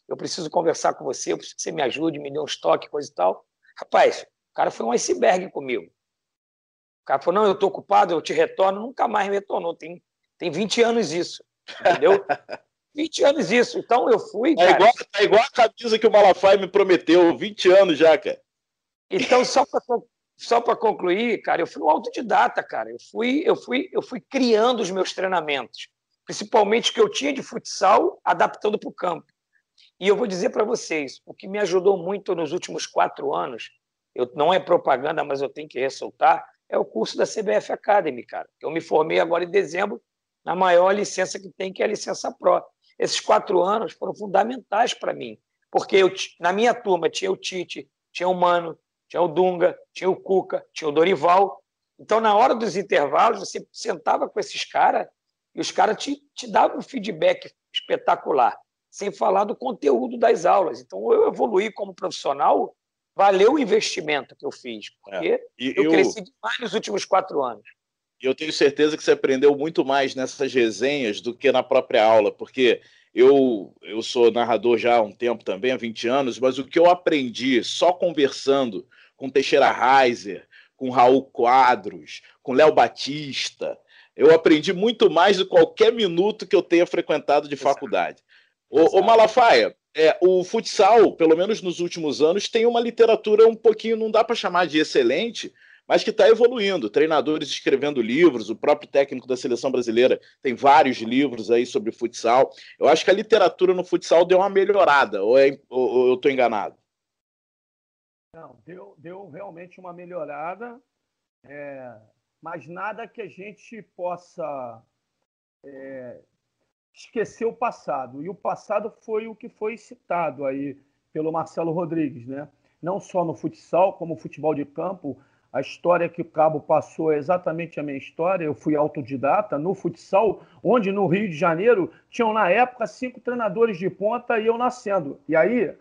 eu preciso conversar com você, eu preciso que você me ajude, me dê um estoque, coisa e tal. Rapaz, o cara foi um iceberg comigo. O cara falou, não, eu estou ocupado, eu te retorno. Nunca mais me retornou. Tem, tem 20 anos isso, entendeu? *laughs* 20 anos isso. Então eu fui, é Igual, é igual a camisa que o Malafaia me prometeu, 20 anos já, cara. Então, só para só concluir, cara, eu fui um autodidata, cara. Eu fui, eu fui, eu fui criando os meus treinamentos, principalmente que eu tinha de futsal, adaptando para o campo. E eu vou dizer para vocês, o que me ajudou muito nos últimos quatro anos, eu, não é propaganda, mas eu tenho que ressaltar, é o curso da CBF Academy, cara. Eu me formei agora em dezembro na maior licença que tem, que é a licença Pro. Esses quatro anos foram fundamentais para mim, porque eu, na minha turma tinha o Tite, tinha o Mano, tinha o Dunga, tinha o Cuca, tinha o Dorival. Então, na hora dos intervalos, você sentava com esses caras e os caras te, te davam um feedback espetacular sem falar do conteúdo das aulas. Então, eu evoluí como profissional, valeu o investimento que eu fiz, porque é. eu, eu cresci demais nos últimos quatro anos. E eu tenho certeza que você aprendeu muito mais nessas resenhas do que na própria aula, porque eu, eu sou narrador já há um tempo também, há 20 anos, mas o que eu aprendi só conversando com Teixeira Reiser, com Raul Quadros, com Léo Batista, eu aprendi muito mais do que qualquer minuto que eu tenha frequentado de faculdade. O, o Malafaia, é, o futsal, pelo menos nos últimos anos, tem uma literatura um pouquinho, não dá para chamar de excelente, mas que está evoluindo. Treinadores escrevendo livros, o próprio técnico da seleção brasileira tem vários livros aí sobre futsal. Eu acho que a literatura no futsal deu uma melhorada, ou, é, ou, ou eu estou enganado? Não, deu, deu realmente uma melhorada, é, mas nada que a gente possa é, esquecer o passado. E o passado foi o que foi citado aí pelo Marcelo Rodrigues, né? Não só no futsal, como no futebol de campo, A história que o Cabo passou é exatamente a minha história. Eu fui autodidata no futsal, onde no Rio de Janeiro tinham, na época, cinco treinadores de ponta e eu nascendo. E aí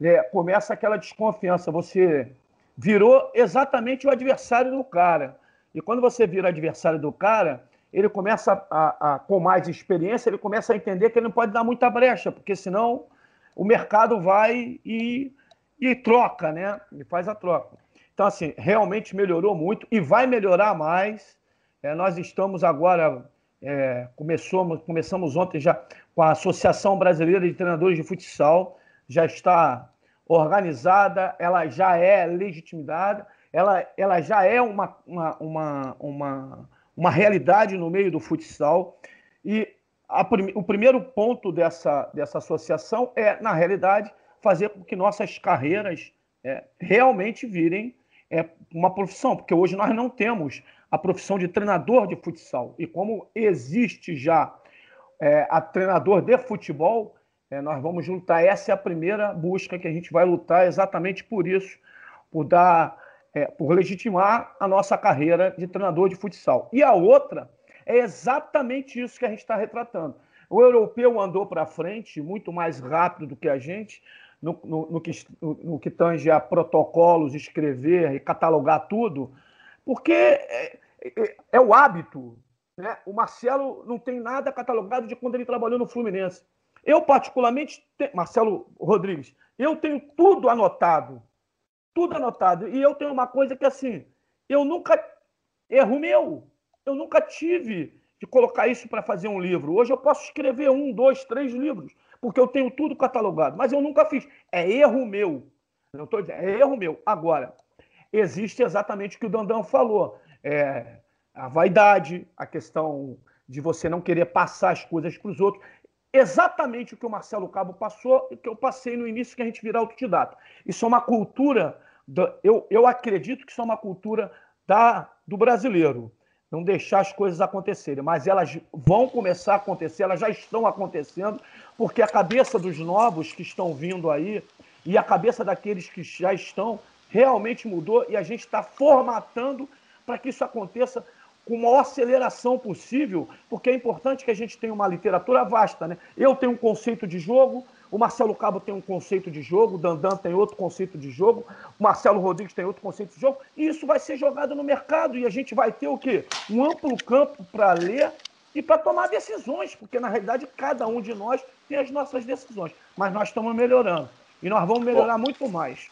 é, começa aquela desconfiança. Você virou exatamente o adversário do cara. E quando você vira adversário do cara, ele começa a, a, com mais experiência, ele começa a entender que ele não pode dar muita brecha, porque senão o mercado vai e, e troca, né? E faz a troca. Então, assim, realmente melhorou muito e vai melhorar mais. É, nós estamos agora, é, começamos, começamos ontem já com a Associação Brasileira de Treinadores de Futsal, já está organizada, ela já é legitimada, ela, ela já é uma, uma, uma, uma, uma realidade no meio do futsal. E a, o primeiro ponto dessa, dessa associação é, na realidade, fazer com que nossas carreiras é, realmente virem é uma profissão, porque hoje nós não temos a profissão de treinador de futsal. E como existe já é, a treinador de futebol, é, nós vamos lutar. Essa é a primeira busca que a gente vai lutar exatamente por isso, por dar, é, por legitimar a nossa carreira de treinador de futsal. E a outra é exatamente isso que a gente está retratando. O europeu andou para frente muito mais rápido do que a gente, no, no, no, que, no, no que tange a protocolos, escrever e catalogar tudo, porque é, é, é o hábito. Né? O Marcelo não tem nada catalogado de quando ele trabalhou no Fluminense. Eu, particularmente, te... Marcelo Rodrigues, eu tenho tudo anotado. Tudo anotado. E eu tenho uma coisa que, assim, eu nunca. Erro meu. Eu nunca tive de colocar isso para fazer um livro. Hoje eu posso escrever um, dois, três livros porque eu tenho tudo catalogado, mas eu nunca fiz. É erro meu. Não estou dizendo, é erro meu. Agora, existe exatamente o que o Dandão falou. É, a vaidade, a questão de você não querer passar as coisas para os outros. Exatamente o que o Marcelo Cabo passou e que eu passei no início que a gente virar autodidata. Isso é uma cultura, eu, eu acredito que isso é uma cultura da, do brasileiro não deixar as coisas acontecerem, mas elas vão começar a acontecer, elas já estão acontecendo, porque a cabeça dos novos que estão vindo aí e a cabeça daqueles que já estão realmente mudou e a gente está formatando para que isso aconteça com a maior aceleração possível, porque é importante que a gente tenha uma literatura vasta. Né? Eu tenho um conceito de jogo, o Marcelo Cabo tem um conceito de jogo, o Dandan tem outro conceito de jogo, o Marcelo Rodrigues tem outro conceito de jogo, e isso vai ser jogado no mercado e a gente vai ter o quê? Um amplo campo para ler e para tomar decisões, porque na realidade cada um de nós tem as nossas decisões, mas nós estamos melhorando e nós vamos melhorar Bom, muito mais.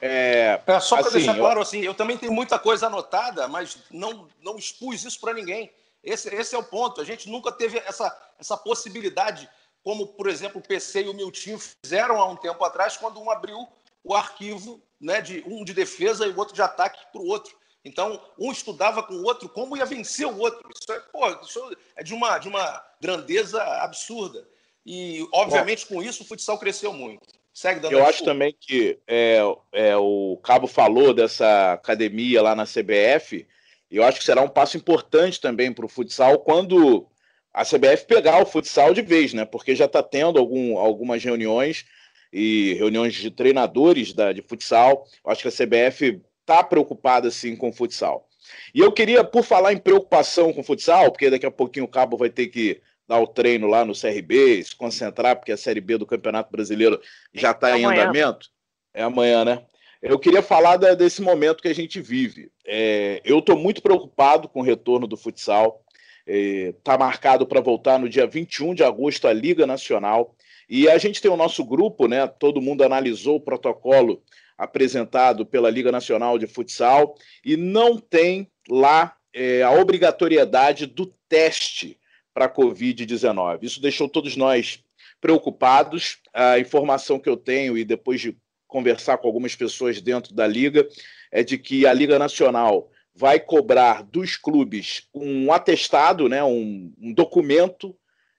É, é só para assim, deixar claro, assim, eu também tenho muita coisa anotada, mas não, não expus isso para ninguém. Esse, esse é o ponto. A gente nunca teve essa, essa possibilidade como, por exemplo, o PC e o Miltinho fizeram há um tempo atrás, quando um abriu o arquivo né, de um de defesa e o outro de ataque para o outro. Então, um estudava com o outro como ia vencer o outro. Isso é, pô, isso é de, uma, de uma grandeza absurda. E, obviamente, Bom, com isso, o futsal cresceu muito. Segue, Eu acho também que é, é, o Cabo falou dessa academia lá na CBF, e eu acho que será um passo importante também para o futsal quando a CBF pegar o futsal de vez, né? Porque já está tendo algum, algumas reuniões e reuniões de treinadores da, de futsal. Eu acho que a CBF está preocupada sim com o futsal. E eu queria, por falar em preocupação com o futsal, porque daqui a pouquinho o Cabo vai ter que dar o treino lá no CRB, se concentrar, porque a Série B do Campeonato Brasileiro já está é em andamento. É amanhã, né? Eu queria falar da, desse momento que a gente vive. É, eu estou muito preocupado com o retorno do futsal. Está é, marcado para voltar no dia 21 de agosto a Liga Nacional. E a gente tem o nosso grupo, né? Todo mundo analisou o protocolo apresentado pela Liga Nacional de Futsal e não tem lá é, a obrigatoriedade do teste para a Covid-19. Isso deixou todos nós preocupados. A informação que eu tenho, e depois de conversar com algumas pessoas dentro da Liga, é de que a Liga Nacional vai cobrar dos clubes um atestado, né, um, um documento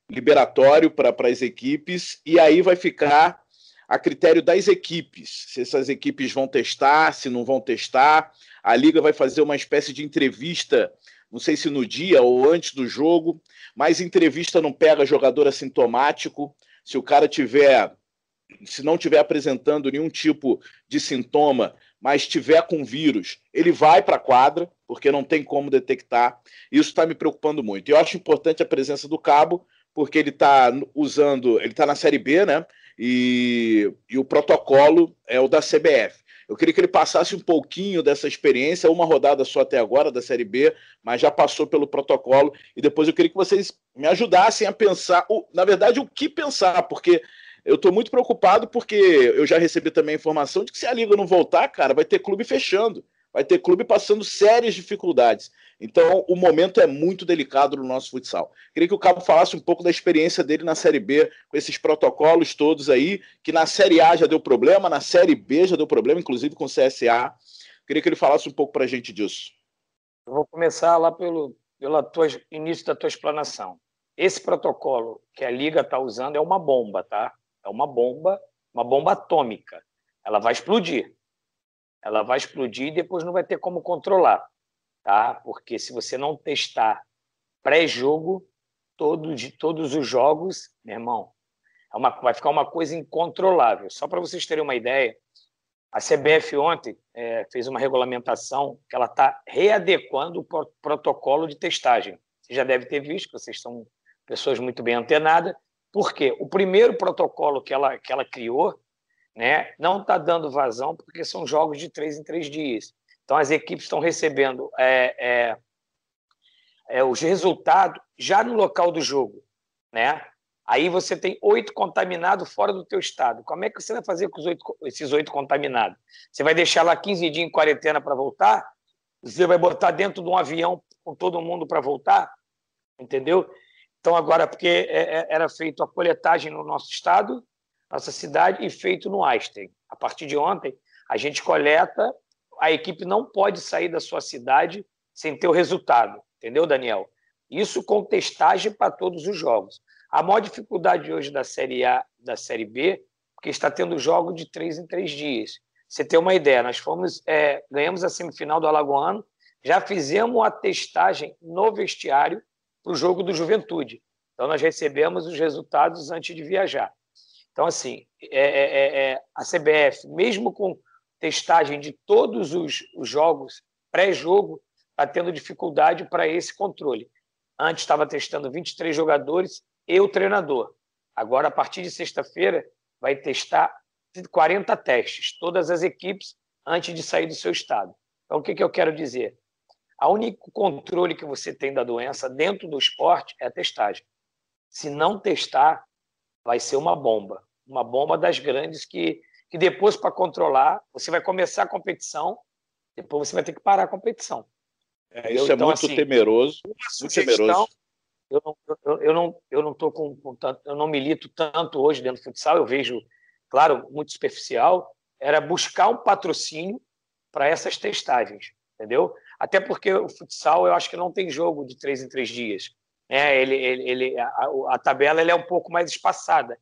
liberatório para as equipes, e aí vai ficar a critério das equipes, se essas equipes vão testar, se não vão testar. A Liga vai fazer uma espécie de entrevista, não sei se no dia ou antes do jogo, mas entrevista não pega jogador assintomático. Se o cara tiver, se não tiver apresentando nenhum tipo de sintoma, mas tiver com vírus, ele vai para a quadra, porque não tem como detectar. Isso está me preocupando muito. Eu acho importante a presença do Cabo, porque ele está usando, ele está na Série B, né? E, e o protocolo é o da CBF. Eu queria que ele passasse um pouquinho dessa experiência, uma rodada só até agora da Série B, mas já passou pelo protocolo. E depois eu queria que vocês me ajudassem a pensar, na verdade, o que pensar, porque eu estou muito preocupado, porque eu já recebi também a informação de que se a Liga não voltar, cara, vai ter clube fechando, vai ter clube passando sérias dificuldades. Então, o momento é muito delicado no nosso futsal. Queria que o Cabo falasse um pouco da experiência dele na Série B, com esses protocolos todos aí, que na Série A já deu problema, na Série B já deu problema, inclusive com o CSA. Queria que ele falasse um pouco para a gente disso. Eu vou começar lá pelo, pelo tua, início da tua explanação. Esse protocolo que a Liga está usando é uma bomba, tá? É uma bomba, uma bomba atômica. Ela vai explodir. Ela vai explodir e depois não vai ter como controlar tá? Porque se você não testar pré-jogo, todo, de todos os jogos, meu irmão, é uma, vai ficar uma coisa incontrolável. Só para vocês terem uma ideia, a CBF ontem é, fez uma regulamentação que ela está readequando o protocolo de testagem. Você já deve ter visto, vocês são pessoas muito bem antenadas. Por quê? O primeiro protocolo que ela, que ela criou né, não está dando vazão porque são jogos de três em três dias. Então, as equipes estão recebendo é, é, é, os resultados já no local do jogo, né? Aí você tem oito contaminados fora do teu estado. Como é que você vai fazer com 8, esses oito contaminados? Você vai deixar lá 15 dias em quarentena para voltar? Você vai botar dentro de um avião com todo mundo para voltar? Entendeu? Então, agora, porque é, é, era feito a coletagem no nosso estado, nossa cidade, e feito no Einstein. A partir de ontem, a gente coleta a equipe não pode sair da sua cidade sem ter o resultado, entendeu, Daniel? Isso com testagem para todos os jogos. A maior dificuldade hoje da Série A, da Série B, porque está tendo jogo de três em três dias. Você tem uma ideia, nós fomos, é, ganhamos a semifinal do Alagoano, já fizemos a testagem no vestiário para o jogo do Juventude. Então, nós recebemos os resultados antes de viajar. Então, assim, é, é, é, a CBF, mesmo com testagem de todos os, os jogos, pré-jogo, está tendo dificuldade para esse controle. Antes estava testando 23 jogadores e o treinador. Agora, a partir de sexta-feira, vai testar 40 testes, todas as equipes, antes de sair do seu estado. Então, o que, que eu quero dizer? O único controle que você tem da doença dentro do esporte é a testagem. Se não testar, vai ser uma bomba. Uma bomba das grandes que que depois, para controlar, você vai começar a competição, depois você vai ter que parar a competição. É, isso é então, muito assim, temeroso. Muito temeroso. Eu não, eu, eu não, eu não tô com, com tanto, eu não milito tanto hoje dentro do futsal. Eu vejo, claro, muito superficial. Era buscar um patrocínio para essas testagens, entendeu? Até porque o futsal, eu acho que não tem jogo de três em três dias. É, ele, ele, ele, a, a tabela é um pouco mais espaçada.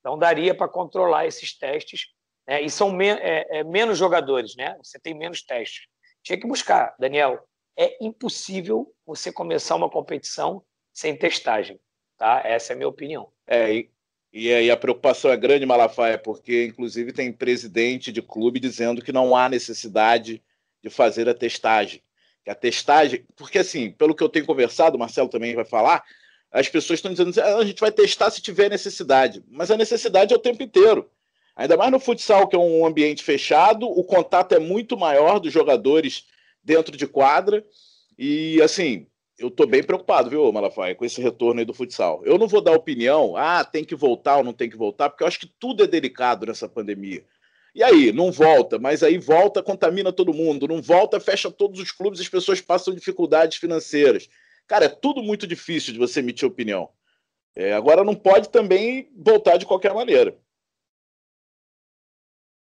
Então, daria para controlar esses testes né? e são me é, é, menos jogadores, né? Você tem menos testes. Tinha que buscar, Daniel. É impossível você começar uma competição sem testagem, tá? Essa é a minha opinião. É, e, e aí a preocupação é grande, Malafaia, porque inclusive tem presidente de clube dizendo que não há necessidade de fazer a testagem. Que a testagem, porque assim, pelo que eu tenho conversado, o Marcelo também vai falar, as pessoas estão dizendo ah, a gente vai testar se tiver necessidade, mas a necessidade é o tempo inteiro. Ainda mais no futsal, que é um ambiente fechado, o contato é muito maior dos jogadores dentro de quadra. E assim, eu tô bem preocupado, viu, Malafaia, com esse retorno aí do futsal. Eu não vou dar opinião, ah, tem que voltar ou não tem que voltar, porque eu acho que tudo é delicado nessa pandemia. E aí, não volta, mas aí volta, contamina todo mundo, não volta, fecha todos os clubes, as pessoas passam dificuldades financeiras. Cara, é tudo muito difícil de você emitir opinião. É, agora não pode também voltar de qualquer maneira.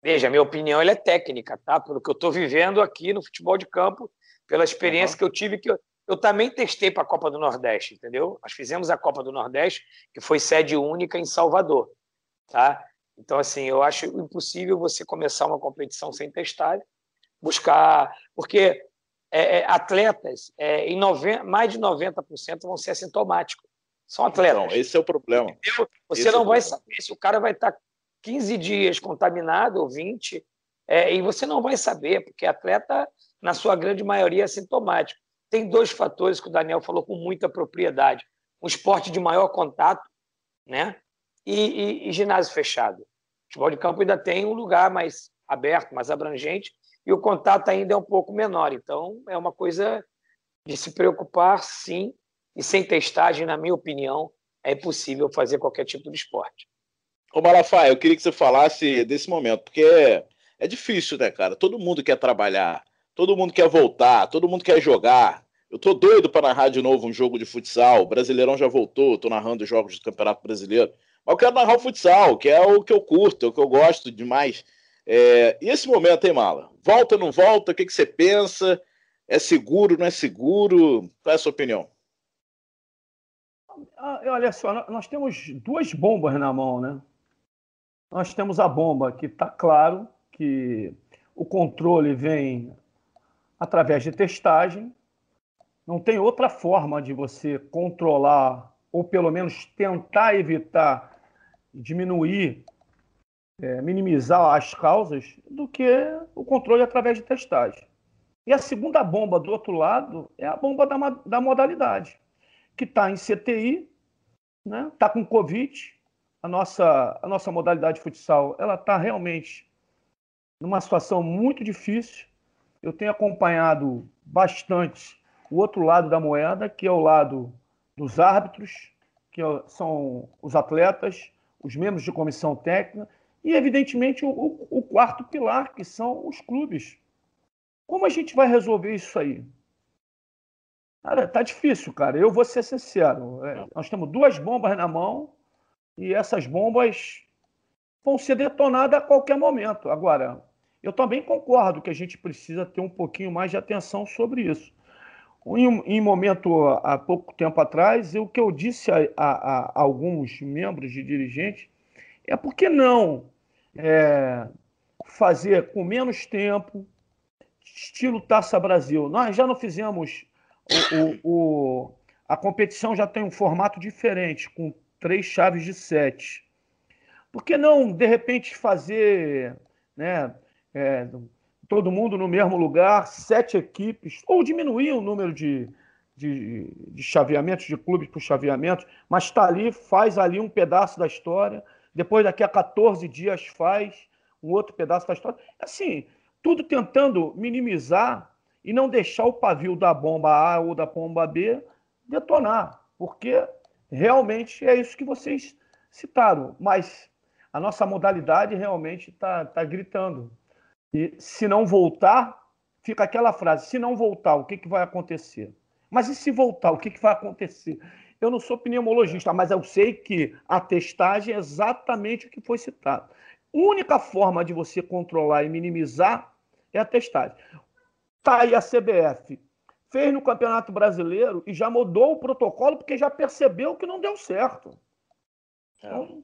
Veja, minha opinião é técnica, tá? Pelo que eu estou vivendo aqui no futebol de campo, pela experiência uhum. que eu tive, que eu, eu também testei para a Copa do Nordeste, entendeu? Nós fizemos a Copa do Nordeste, que foi sede única em Salvador, tá? Então, assim, eu acho impossível você começar uma competição sem testar, buscar. Porque é, é, atletas, é, em 90, mais de 90% vão ser assintomáticos. São atletas. Então, esse é o problema. Entendeu? Você esse é não vai problema. saber se o cara vai estar tá 15 dias contaminado ou 20, É, e você não vai saber, porque atleta, na sua grande maioria, é sintomático. Tem dois fatores que o Daniel falou com muita propriedade: um esporte de maior contato, né? E, e, e ginásio fechado. O futebol de campo ainda tem um lugar mais aberto, mais abrangente, e o contato ainda é um pouco menor. Então, é uma coisa de se preocupar, sim, e sem testagem, na minha opinião, é impossível fazer qualquer tipo de esporte. Ô Malafaia, eu queria que você falasse desse momento, porque é difícil, né, cara? Todo mundo quer trabalhar, todo mundo quer voltar, todo mundo quer jogar. Eu tô doido para narrar de novo um jogo de futsal. O Brasileirão já voltou, tô narrando jogos do Campeonato Brasileiro. Mas eu quero narrar o futsal, que é o que eu curto, o que eu gosto demais. É... E esse momento, hein, Mala? Volta, não volta? O que, que você pensa? É seguro, não é seguro? Qual é a sua opinião? Ah, olha só, nós temos duas bombas na mão, né? Nós temos a bomba que está claro que o controle vem através de testagem. Não tem outra forma de você controlar, ou pelo menos tentar evitar, diminuir, é, minimizar as causas, do que o controle através de testagem. E a segunda bomba do outro lado é a bomba da, da modalidade, que está em CTI, está né? Tá com Covid. A nossa, a nossa modalidade de futsal está realmente numa situação muito difícil. Eu tenho acompanhado bastante o outro lado da moeda, que é o lado dos árbitros, que são os atletas, os membros de comissão técnica, e, evidentemente, o, o quarto pilar, que são os clubes. Como a gente vai resolver isso aí? Cara, tá difícil, cara. Eu vou ser sincero. É, nós temos duas bombas na mão e essas bombas vão ser detonadas a qualquer momento. Agora, eu também concordo que a gente precisa ter um pouquinho mais de atenção sobre isso. Em, em momento, há pouco tempo atrás, o que eu disse a, a, a alguns membros de dirigentes é por que não é, fazer com menos tempo, estilo Taça Brasil. Nós já não fizemos o, o, o, a competição já tem um formato diferente, com três chaves de sete. Por que não, de repente, fazer né, é, todo mundo no mesmo lugar, sete equipes, ou diminuir o número de, de, de chaveamentos, de clubes por chaveamentos, mas está ali, faz ali um pedaço da história, depois daqui a 14 dias faz um outro pedaço da história. Assim, tudo tentando minimizar e não deixar o pavio da bomba A ou da bomba B detonar, porque realmente é isso que vocês citaram. Mas a nossa modalidade realmente está tá gritando. E se não voltar, fica aquela frase: se não voltar, o que, que vai acontecer? Mas e se voltar, o que, que vai acontecer? Eu não sou pneumologista, mas eu sei que a testagem é exatamente o que foi citado. A única forma de você controlar e minimizar é a testagem. Tá aí a CBF. Fez no Campeonato Brasileiro e já mudou o protocolo porque já percebeu que não deu certo. É. Então,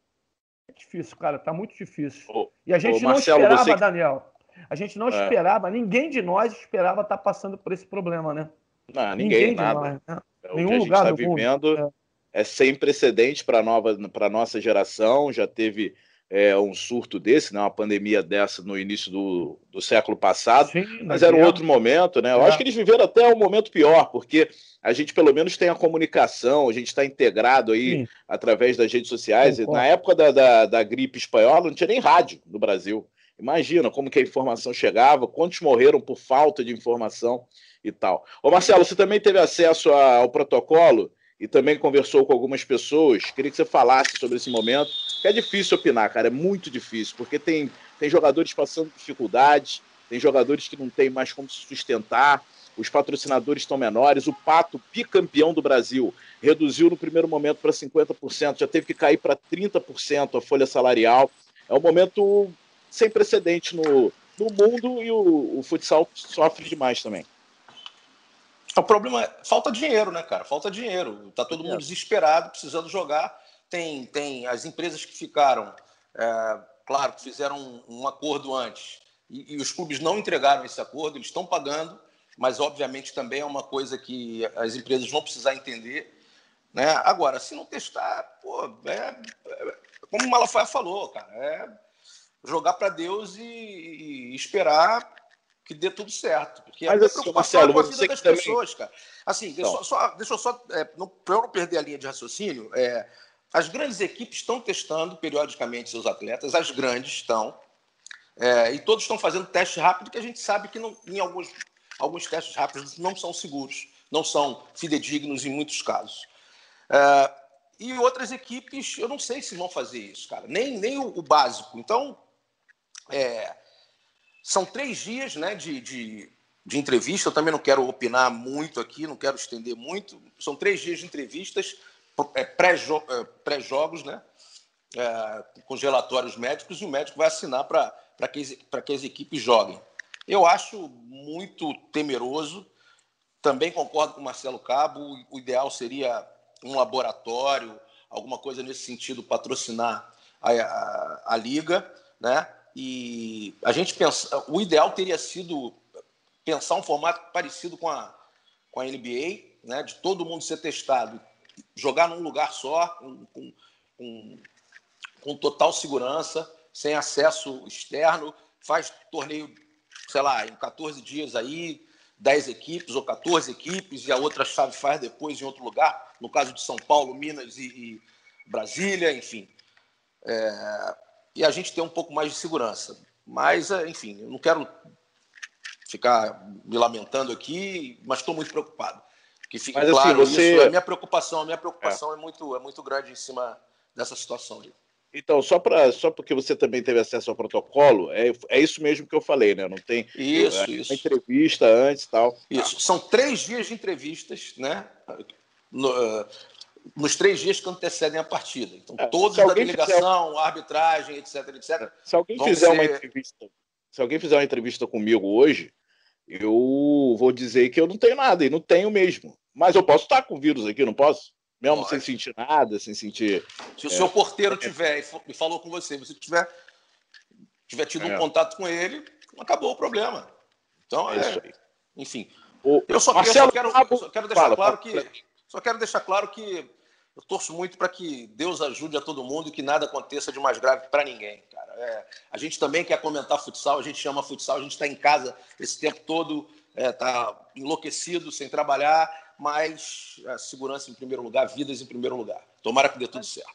é difícil, cara. Tá muito difícil. Ô, e a gente não Marcelo, esperava, você... Daniel. A gente não é. esperava, ninguém de nós esperava estar tá passando por esse problema, né? Não, ninguém, ninguém nada. Nós, né? É Nenhum lugar tá vivendo mundo. é. é sem precedente para a nossa geração. Já teve é, um surto desse, né, uma pandemia dessa no início do, do século passado, Sim, mas era um outro momento, né? Eu é. acho que eles viveram até um momento pior, porque a gente pelo menos tem a comunicação, a gente está integrado aí Sim. através das redes sociais. Na época da, da, da, gripe espanhola não tinha nem rádio no Brasil. Imagina como que a informação chegava, quantos morreram por falta de informação e tal. Ô Marcelo, você também teve acesso ao protocolo e também conversou com algumas pessoas. Queria que você falasse sobre esse momento, que é difícil opinar, cara, é muito difícil, porque tem, tem jogadores passando dificuldades, tem jogadores que não têm mais como se sustentar, os patrocinadores estão menores. O Pato, bicampeão do Brasil, reduziu no primeiro momento para 50%, já teve que cair para 30% a folha salarial. É um momento sem precedente no, no mundo e o, o futsal sofre demais também. O problema é falta dinheiro, né, cara? Falta dinheiro. Tá todo mundo desesperado, precisando jogar. Tem, tem as empresas que ficaram, é, claro, que fizeram um, um acordo antes e, e, os clubes não entregaram esse acordo, eles estão pagando, mas obviamente também é uma coisa que as empresas vão precisar entender. Né? Agora, se não testar, pô, é, é como o Malafaia falou, cara, é, jogar para Deus e, e, esperar que dê tudo certo. Porque Mas, é assim, Marcelo, com a vida das também... pessoas, cara. Assim, Então. só, só- deixa eu só, é, para eu não perder a linha de raciocínio, é, as grandes equipes estão testando periodicamente seus atletas, as grandes estão, é, e todos estão fazendo teste rápido, que a gente sabe que não, em alguns, alguns testes rápidos não são seguros, não são fidedignos em muitos casos. É, e outras equipes, eu não sei se vão fazer isso, cara, nem, nem o, o básico. Então, é, são três dias né, de, de, de entrevista. Eu também não quero opinar muito aqui, não quero estender muito. São três dias de entrevistas, é, é, pré-jogos, né? é, com os relatórios médicos, e o médico vai assinar para que, que as equipes joguem. Eu acho muito temeroso. Também concordo com o Marcelo Cabo. O ideal seria um laboratório, alguma coisa nesse sentido, patrocinar a, a, a liga, né? E a gente pensa, o ideal teria sido pensar um formato parecido com a, com a NBA, né? De todo mundo ser testado, jogar num lugar só, com, com, com, com total segurança, sem acesso externo, faz torneio, sei lá, em 14 dias aí, 10 equipes ou 14 equipes, e a outra chave faz depois em outro lugar, no caso de São Paulo, Minas e, e Brasília, enfim. É, e a gente tem um pouco mais de segurança. Mas, é, enfim, eu não quero ficar me lamentando aqui, mas estou muito preocupado. Que fique Mas, assim, claro você- isso. A minha preocupação, a minha preocupação é. muito, é muito grande em cima dessa situação. aí. Então, só, pra, só porque você também teve acesso ao protocolo, é, é isso mesmo que eu falei, né? Não tem Isso, é, isso. entrevista antes e tal. Isso. São três dias de entrevistas, né? No, eh, nos três dias que antecedem a partida. Então, É, todos da delegação, arbitragem, etc, etc. Se alguém fizer uma ser- entrevista, se alguém fizer uma entrevista comigo hoje, eu vou dizer que eu não tenho nada, e não tenho mesmo. Mas eu posso estar com o vírus aqui, não posso? Mesmo Pode. sem sentir nada, sem sentir. Se o seu porteiro tiver e falou com você, você tiver, tiver tido É. um contato com ele, acabou o problema. Então, É é, isso aí. enfim. O- Eu só, eu Marcelo só quero, eu só quero deixar fala, claro que só quero deixar claro que eu torço muito para que Deus ajude a todo mundo e que nada aconteça de mais grave para ninguém, cara. É, a gente também quer comentar futsal, a gente chama futsal, a gente está em casa esse tempo todo, está enlouquecido, sem trabalhar, mas a segurança em primeiro lugar, vidas em primeiro lugar. Tomara que dê tudo certo.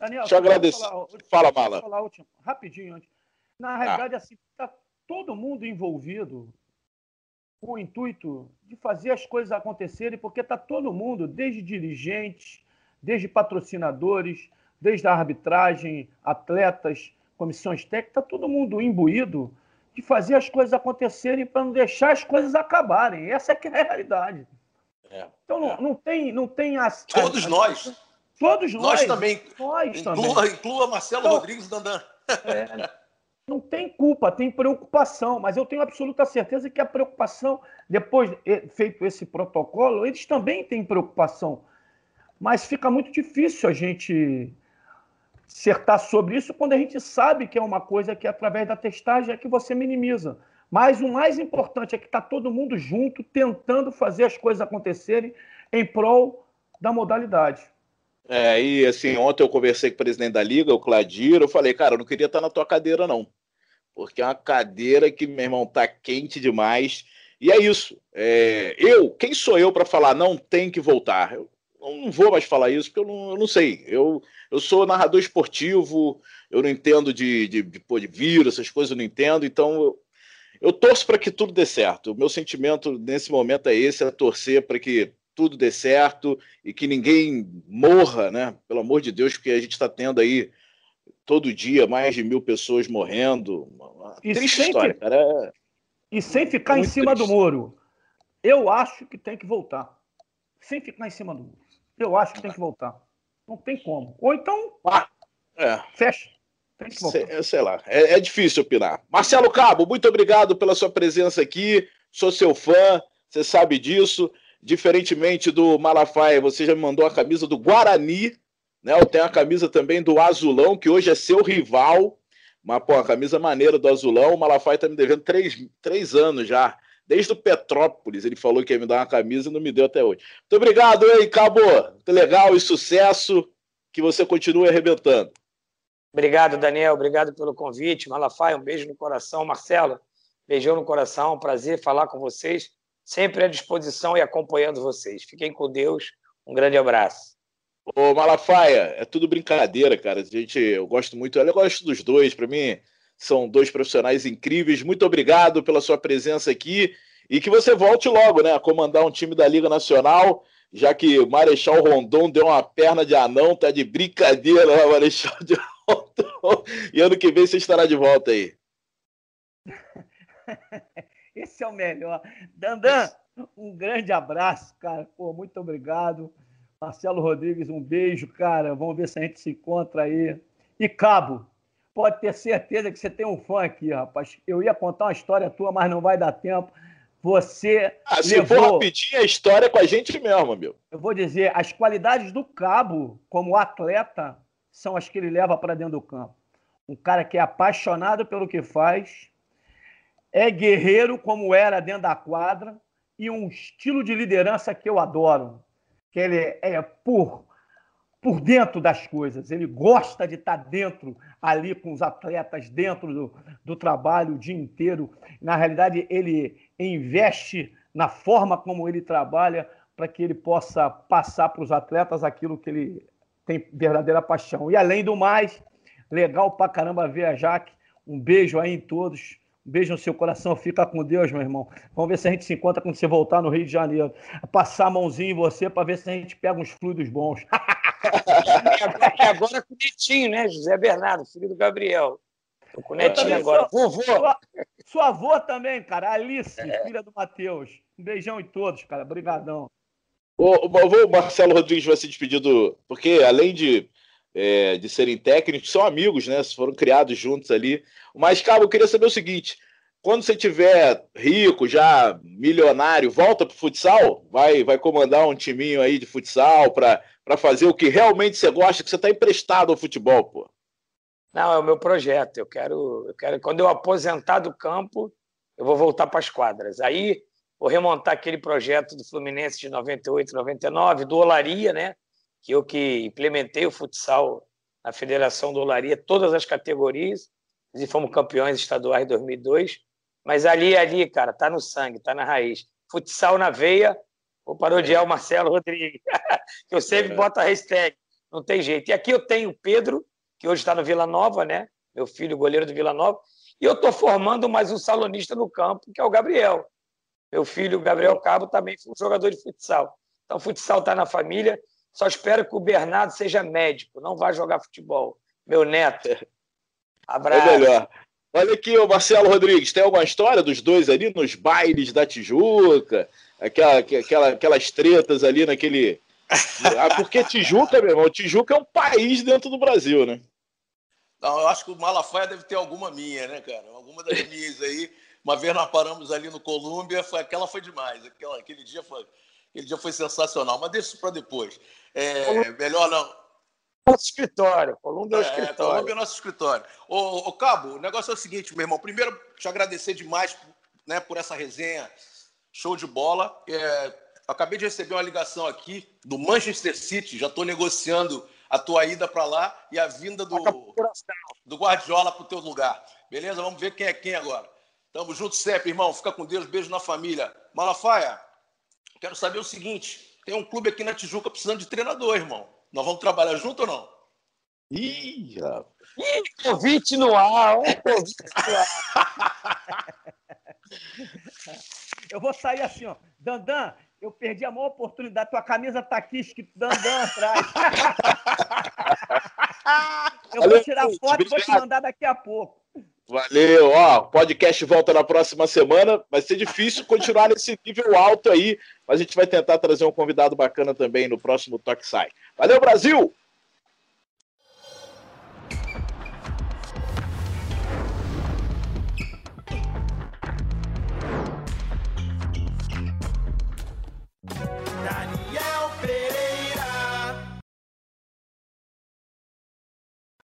Daniel, Deixa eu só agradecer. falar- Fala, Mala. falar rapidinho antes. Na realidade, assim, está todo mundo envolvido com o intuito de fazer as coisas acontecerem, porque está todo mundo, desde dirigentes, desde patrocinadores, desde a arbitragem, atletas, comissões técnicas, está todo mundo imbuído de fazer as coisas acontecerem para não deixar as coisas acabarem. Essa é que é a realidade. É, Então não, é. não tem, não tem as, Todos as- nós. Todos nós. Nós também. Nós também. Inclua, inclua Marcelo Então- Rodrigues Dandan. É, não tem culpa, tem preocupação, mas eu tenho absoluta certeza que a preocupação, depois de feito esse protocolo, eles também têm preocupação. Mas fica muito difícil a gente acertar sobre isso quando a gente sabe que é uma coisa que, através da testagem, é que você minimiza. Mas o mais importante é que está todo mundo junto, tentando fazer as coisas acontecerem em prol da modalidade. É, e assim, ontem eu conversei com o presidente da liga, o Cladir, eu falei, cara, eu não queria estar na tua cadeira, não. Porque é uma cadeira que, meu irmão, tá quente demais. E é isso. É, eu, quem sou eu para falar não tem que voltar? Eu não vou mais falar isso, porque eu não, eu não sei. Eu, eu sou narrador esportivo, eu não entendo de, de, de, de vírus, essas coisas eu não entendo, então eu, eu torço para que tudo dê certo. O meu sentimento nesse momento é esse, é torcer para que tudo dê certo e que ninguém morra, né? Pelo amor de Deus, porque a gente está tendo aí todo dia mais de mil pessoas morrendo. Uma E triste sempre- história, cara. É- E sem ficar em cima triste. do muro. Eu acho que tem que voltar. Sem ficar em cima do muro. Eu acho que tem que voltar. Não tem como. Ou então, É, fecha. Tem que voltar. sei, sei lá, é, é difícil opinar. Marcelo Cabo, muito obrigado pela sua presença aqui. Sou seu fã, você sabe disso. Diferentemente do Malafaia, você já me mandou a camisa do Guarani, né? Eu tenho a camisa também do Azulão, que hoje é seu rival. Mas, pô, a camisa maneira do Azulão, o Malafaia tá me devendo três, três anos já. Desde o Petrópolis, ele falou que ia me dar uma camisa e não me deu até hoje. Muito obrigado, aí, Cabo. Muito legal e sucesso. Que você continue arrebentando. Obrigado, Daniel. Obrigado pelo convite. Malafaia, um beijo no coração. Marcelo, beijão no coração. Prazer falar com vocês. Sempre à disposição e acompanhando vocês. Fiquem com Deus. Um grande abraço. Ô, Malafaia, é tudo brincadeira, cara. A gente, eu gosto muito, eu gosto dos dois. Para mim, são dois profissionais incríveis. Muito obrigado pela sua presença aqui e que você volte logo, né, a comandar um time da Liga Nacional, já que o Marechal Rondon deu uma perna de anão, tá de brincadeira, né, Marechal de e ano que vem você estará de volta aí. *laughs* Esse é o melhor. Dandan, um grande abraço, cara. Pô, muito obrigado. Marcelo Rodrigues, um beijo, cara. Vamos ver se a gente se encontra aí. E Cabo, pode ter certeza que você tem um fã aqui, rapaz. Eu ia contar uma história tua, mas não vai dar tempo. Você. Ah, se levou... for rapidinho, a história é com a gente mesmo, meu. Eu vou dizer, as qualidades do Cabo como atleta são as que ele leva para dentro do campo. Um cara que é apaixonado pelo que faz, é guerreiro como era dentro da quadra e um estilo de liderança que eu adoro, que ele é por por dentro das coisas, ele gosta de estar dentro ali com os atletas, dentro do, do trabalho o dia inteiro. Na realidade, ele investe na forma como ele trabalha para que ele possa passar para os atletas aquilo que ele tem verdadeira paixão. E além do mais, legal pra caramba ver a Jaque. Um beijo aí em todos. Beijo no seu coração. Fica com Deus, meu irmão. Vamos ver se a gente se encontra quando você voltar no Rio de Janeiro. Passar a mãozinha em você para ver se a gente pega uns fluidos bons. e *laughs* agora com o Netinho, né? José Bernardo, filho do Gabriel. Tô com o Netinho agora. Sou, Vovô. Sua, sua avó também, cara. Alice, é. filha do Matheus. Um beijão em todos, cara. Obrigadão. O, o, Marcelo Rodrigues vai se despedir do. Porque além de, é, de serem técnicos, são amigos, né? Foram criados juntos ali. Mas, Cabo, eu queria saber o seguinte: quando você tiver rico, já milionário, volta pro futsal? Vai, vai comandar um timinho aí de futsal para fazer o que realmente você gosta, que você está emprestado ao futebol, pô? Não, é o meu projeto. Eu quero, eu quero quando eu aposentar do campo, eu vou voltar para as quadras. Aí Vou remontar aquele projeto do Fluminense de 98, 99, do Olaria, né? Que eu que implementei o futsal na Federação do Olaria, todas as categorias, e fomos campeões estaduais em 2002. Mas ali, ali, cara, tá no sangue, tá na raiz. Futsal na veia, vou parodiar o Marcelo Rodrigues, *laughs* que eu sempre é. boto a hashtag, não tem jeito. E aqui eu tenho o Pedro, que hoje está no Vila Nova, né? Meu filho, goleiro do Vila Nova, e eu estou formando mais um salonista no campo, que é o Gabriel. Meu filho, Gabriel Cabo, também foi um jogador de futsal. Então, futsal está na família. Só espero que o Bernardo seja médico, não vá jogar futebol. Meu neto. *laughs* Abraço. É melhor. Olha aqui, o Marcelo Rodrigues, tem alguma história dos dois ali nos bailes da Tijuca? Aquela, aquela, aquelas tretas ali naquele. *laughs* Ah, porque Tijuca, meu irmão, Tijuca é um país dentro do Brasil, né? Não, eu acho que o Malafaia deve ter alguma minha, né, cara? Alguma das *laughs* minhas aí. Uma vez nós paramos ali no Colômbia, foi, aquela foi demais. Aquela, aquele, dia foi, aquele dia foi sensacional, mas deixa isso para depois. É, melhor não. Nosso escritório. Colômbia é o é, escritório. Colômbia é nosso escritório. Ô, ô, Cabo, o negócio é o seguinte, meu irmão. Primeiro, te agradecer demais né, por essa resenha. Show de bola. É, acabei de receber uma ligação aqui do Manchester City. Já estou negociando a tua ida para lá e a vinda do, do Guardiola para o teu lugar. Beleza? Vamos ver quem é quem agora. Tamo junto sempre, irmão. Fica com Deus. Beijo na família. Malafaia, quero saber o seguinte: tem um clube aqui na Tijuca precisando de treinador, irmão. Nós vamos trabalhar junto ou não? Ih, Ih convite no ar. Convite no ar. *laughs* Eu vou sair assim, ó. Dandan, eu perdi a maior oportunidade. Tua camisa tá aqui escrito Dandan atrás. *laughs* eu vou tirar foto e vou te mandar daqui a pouco. Valeu, ó, o podcast volta na próxima semana. Vai ser difícil continuar nesse nível alto aí, mas a gente vai tentar trazer um convidado bacana também no próximo Toque Sai. Valeu, Brasil!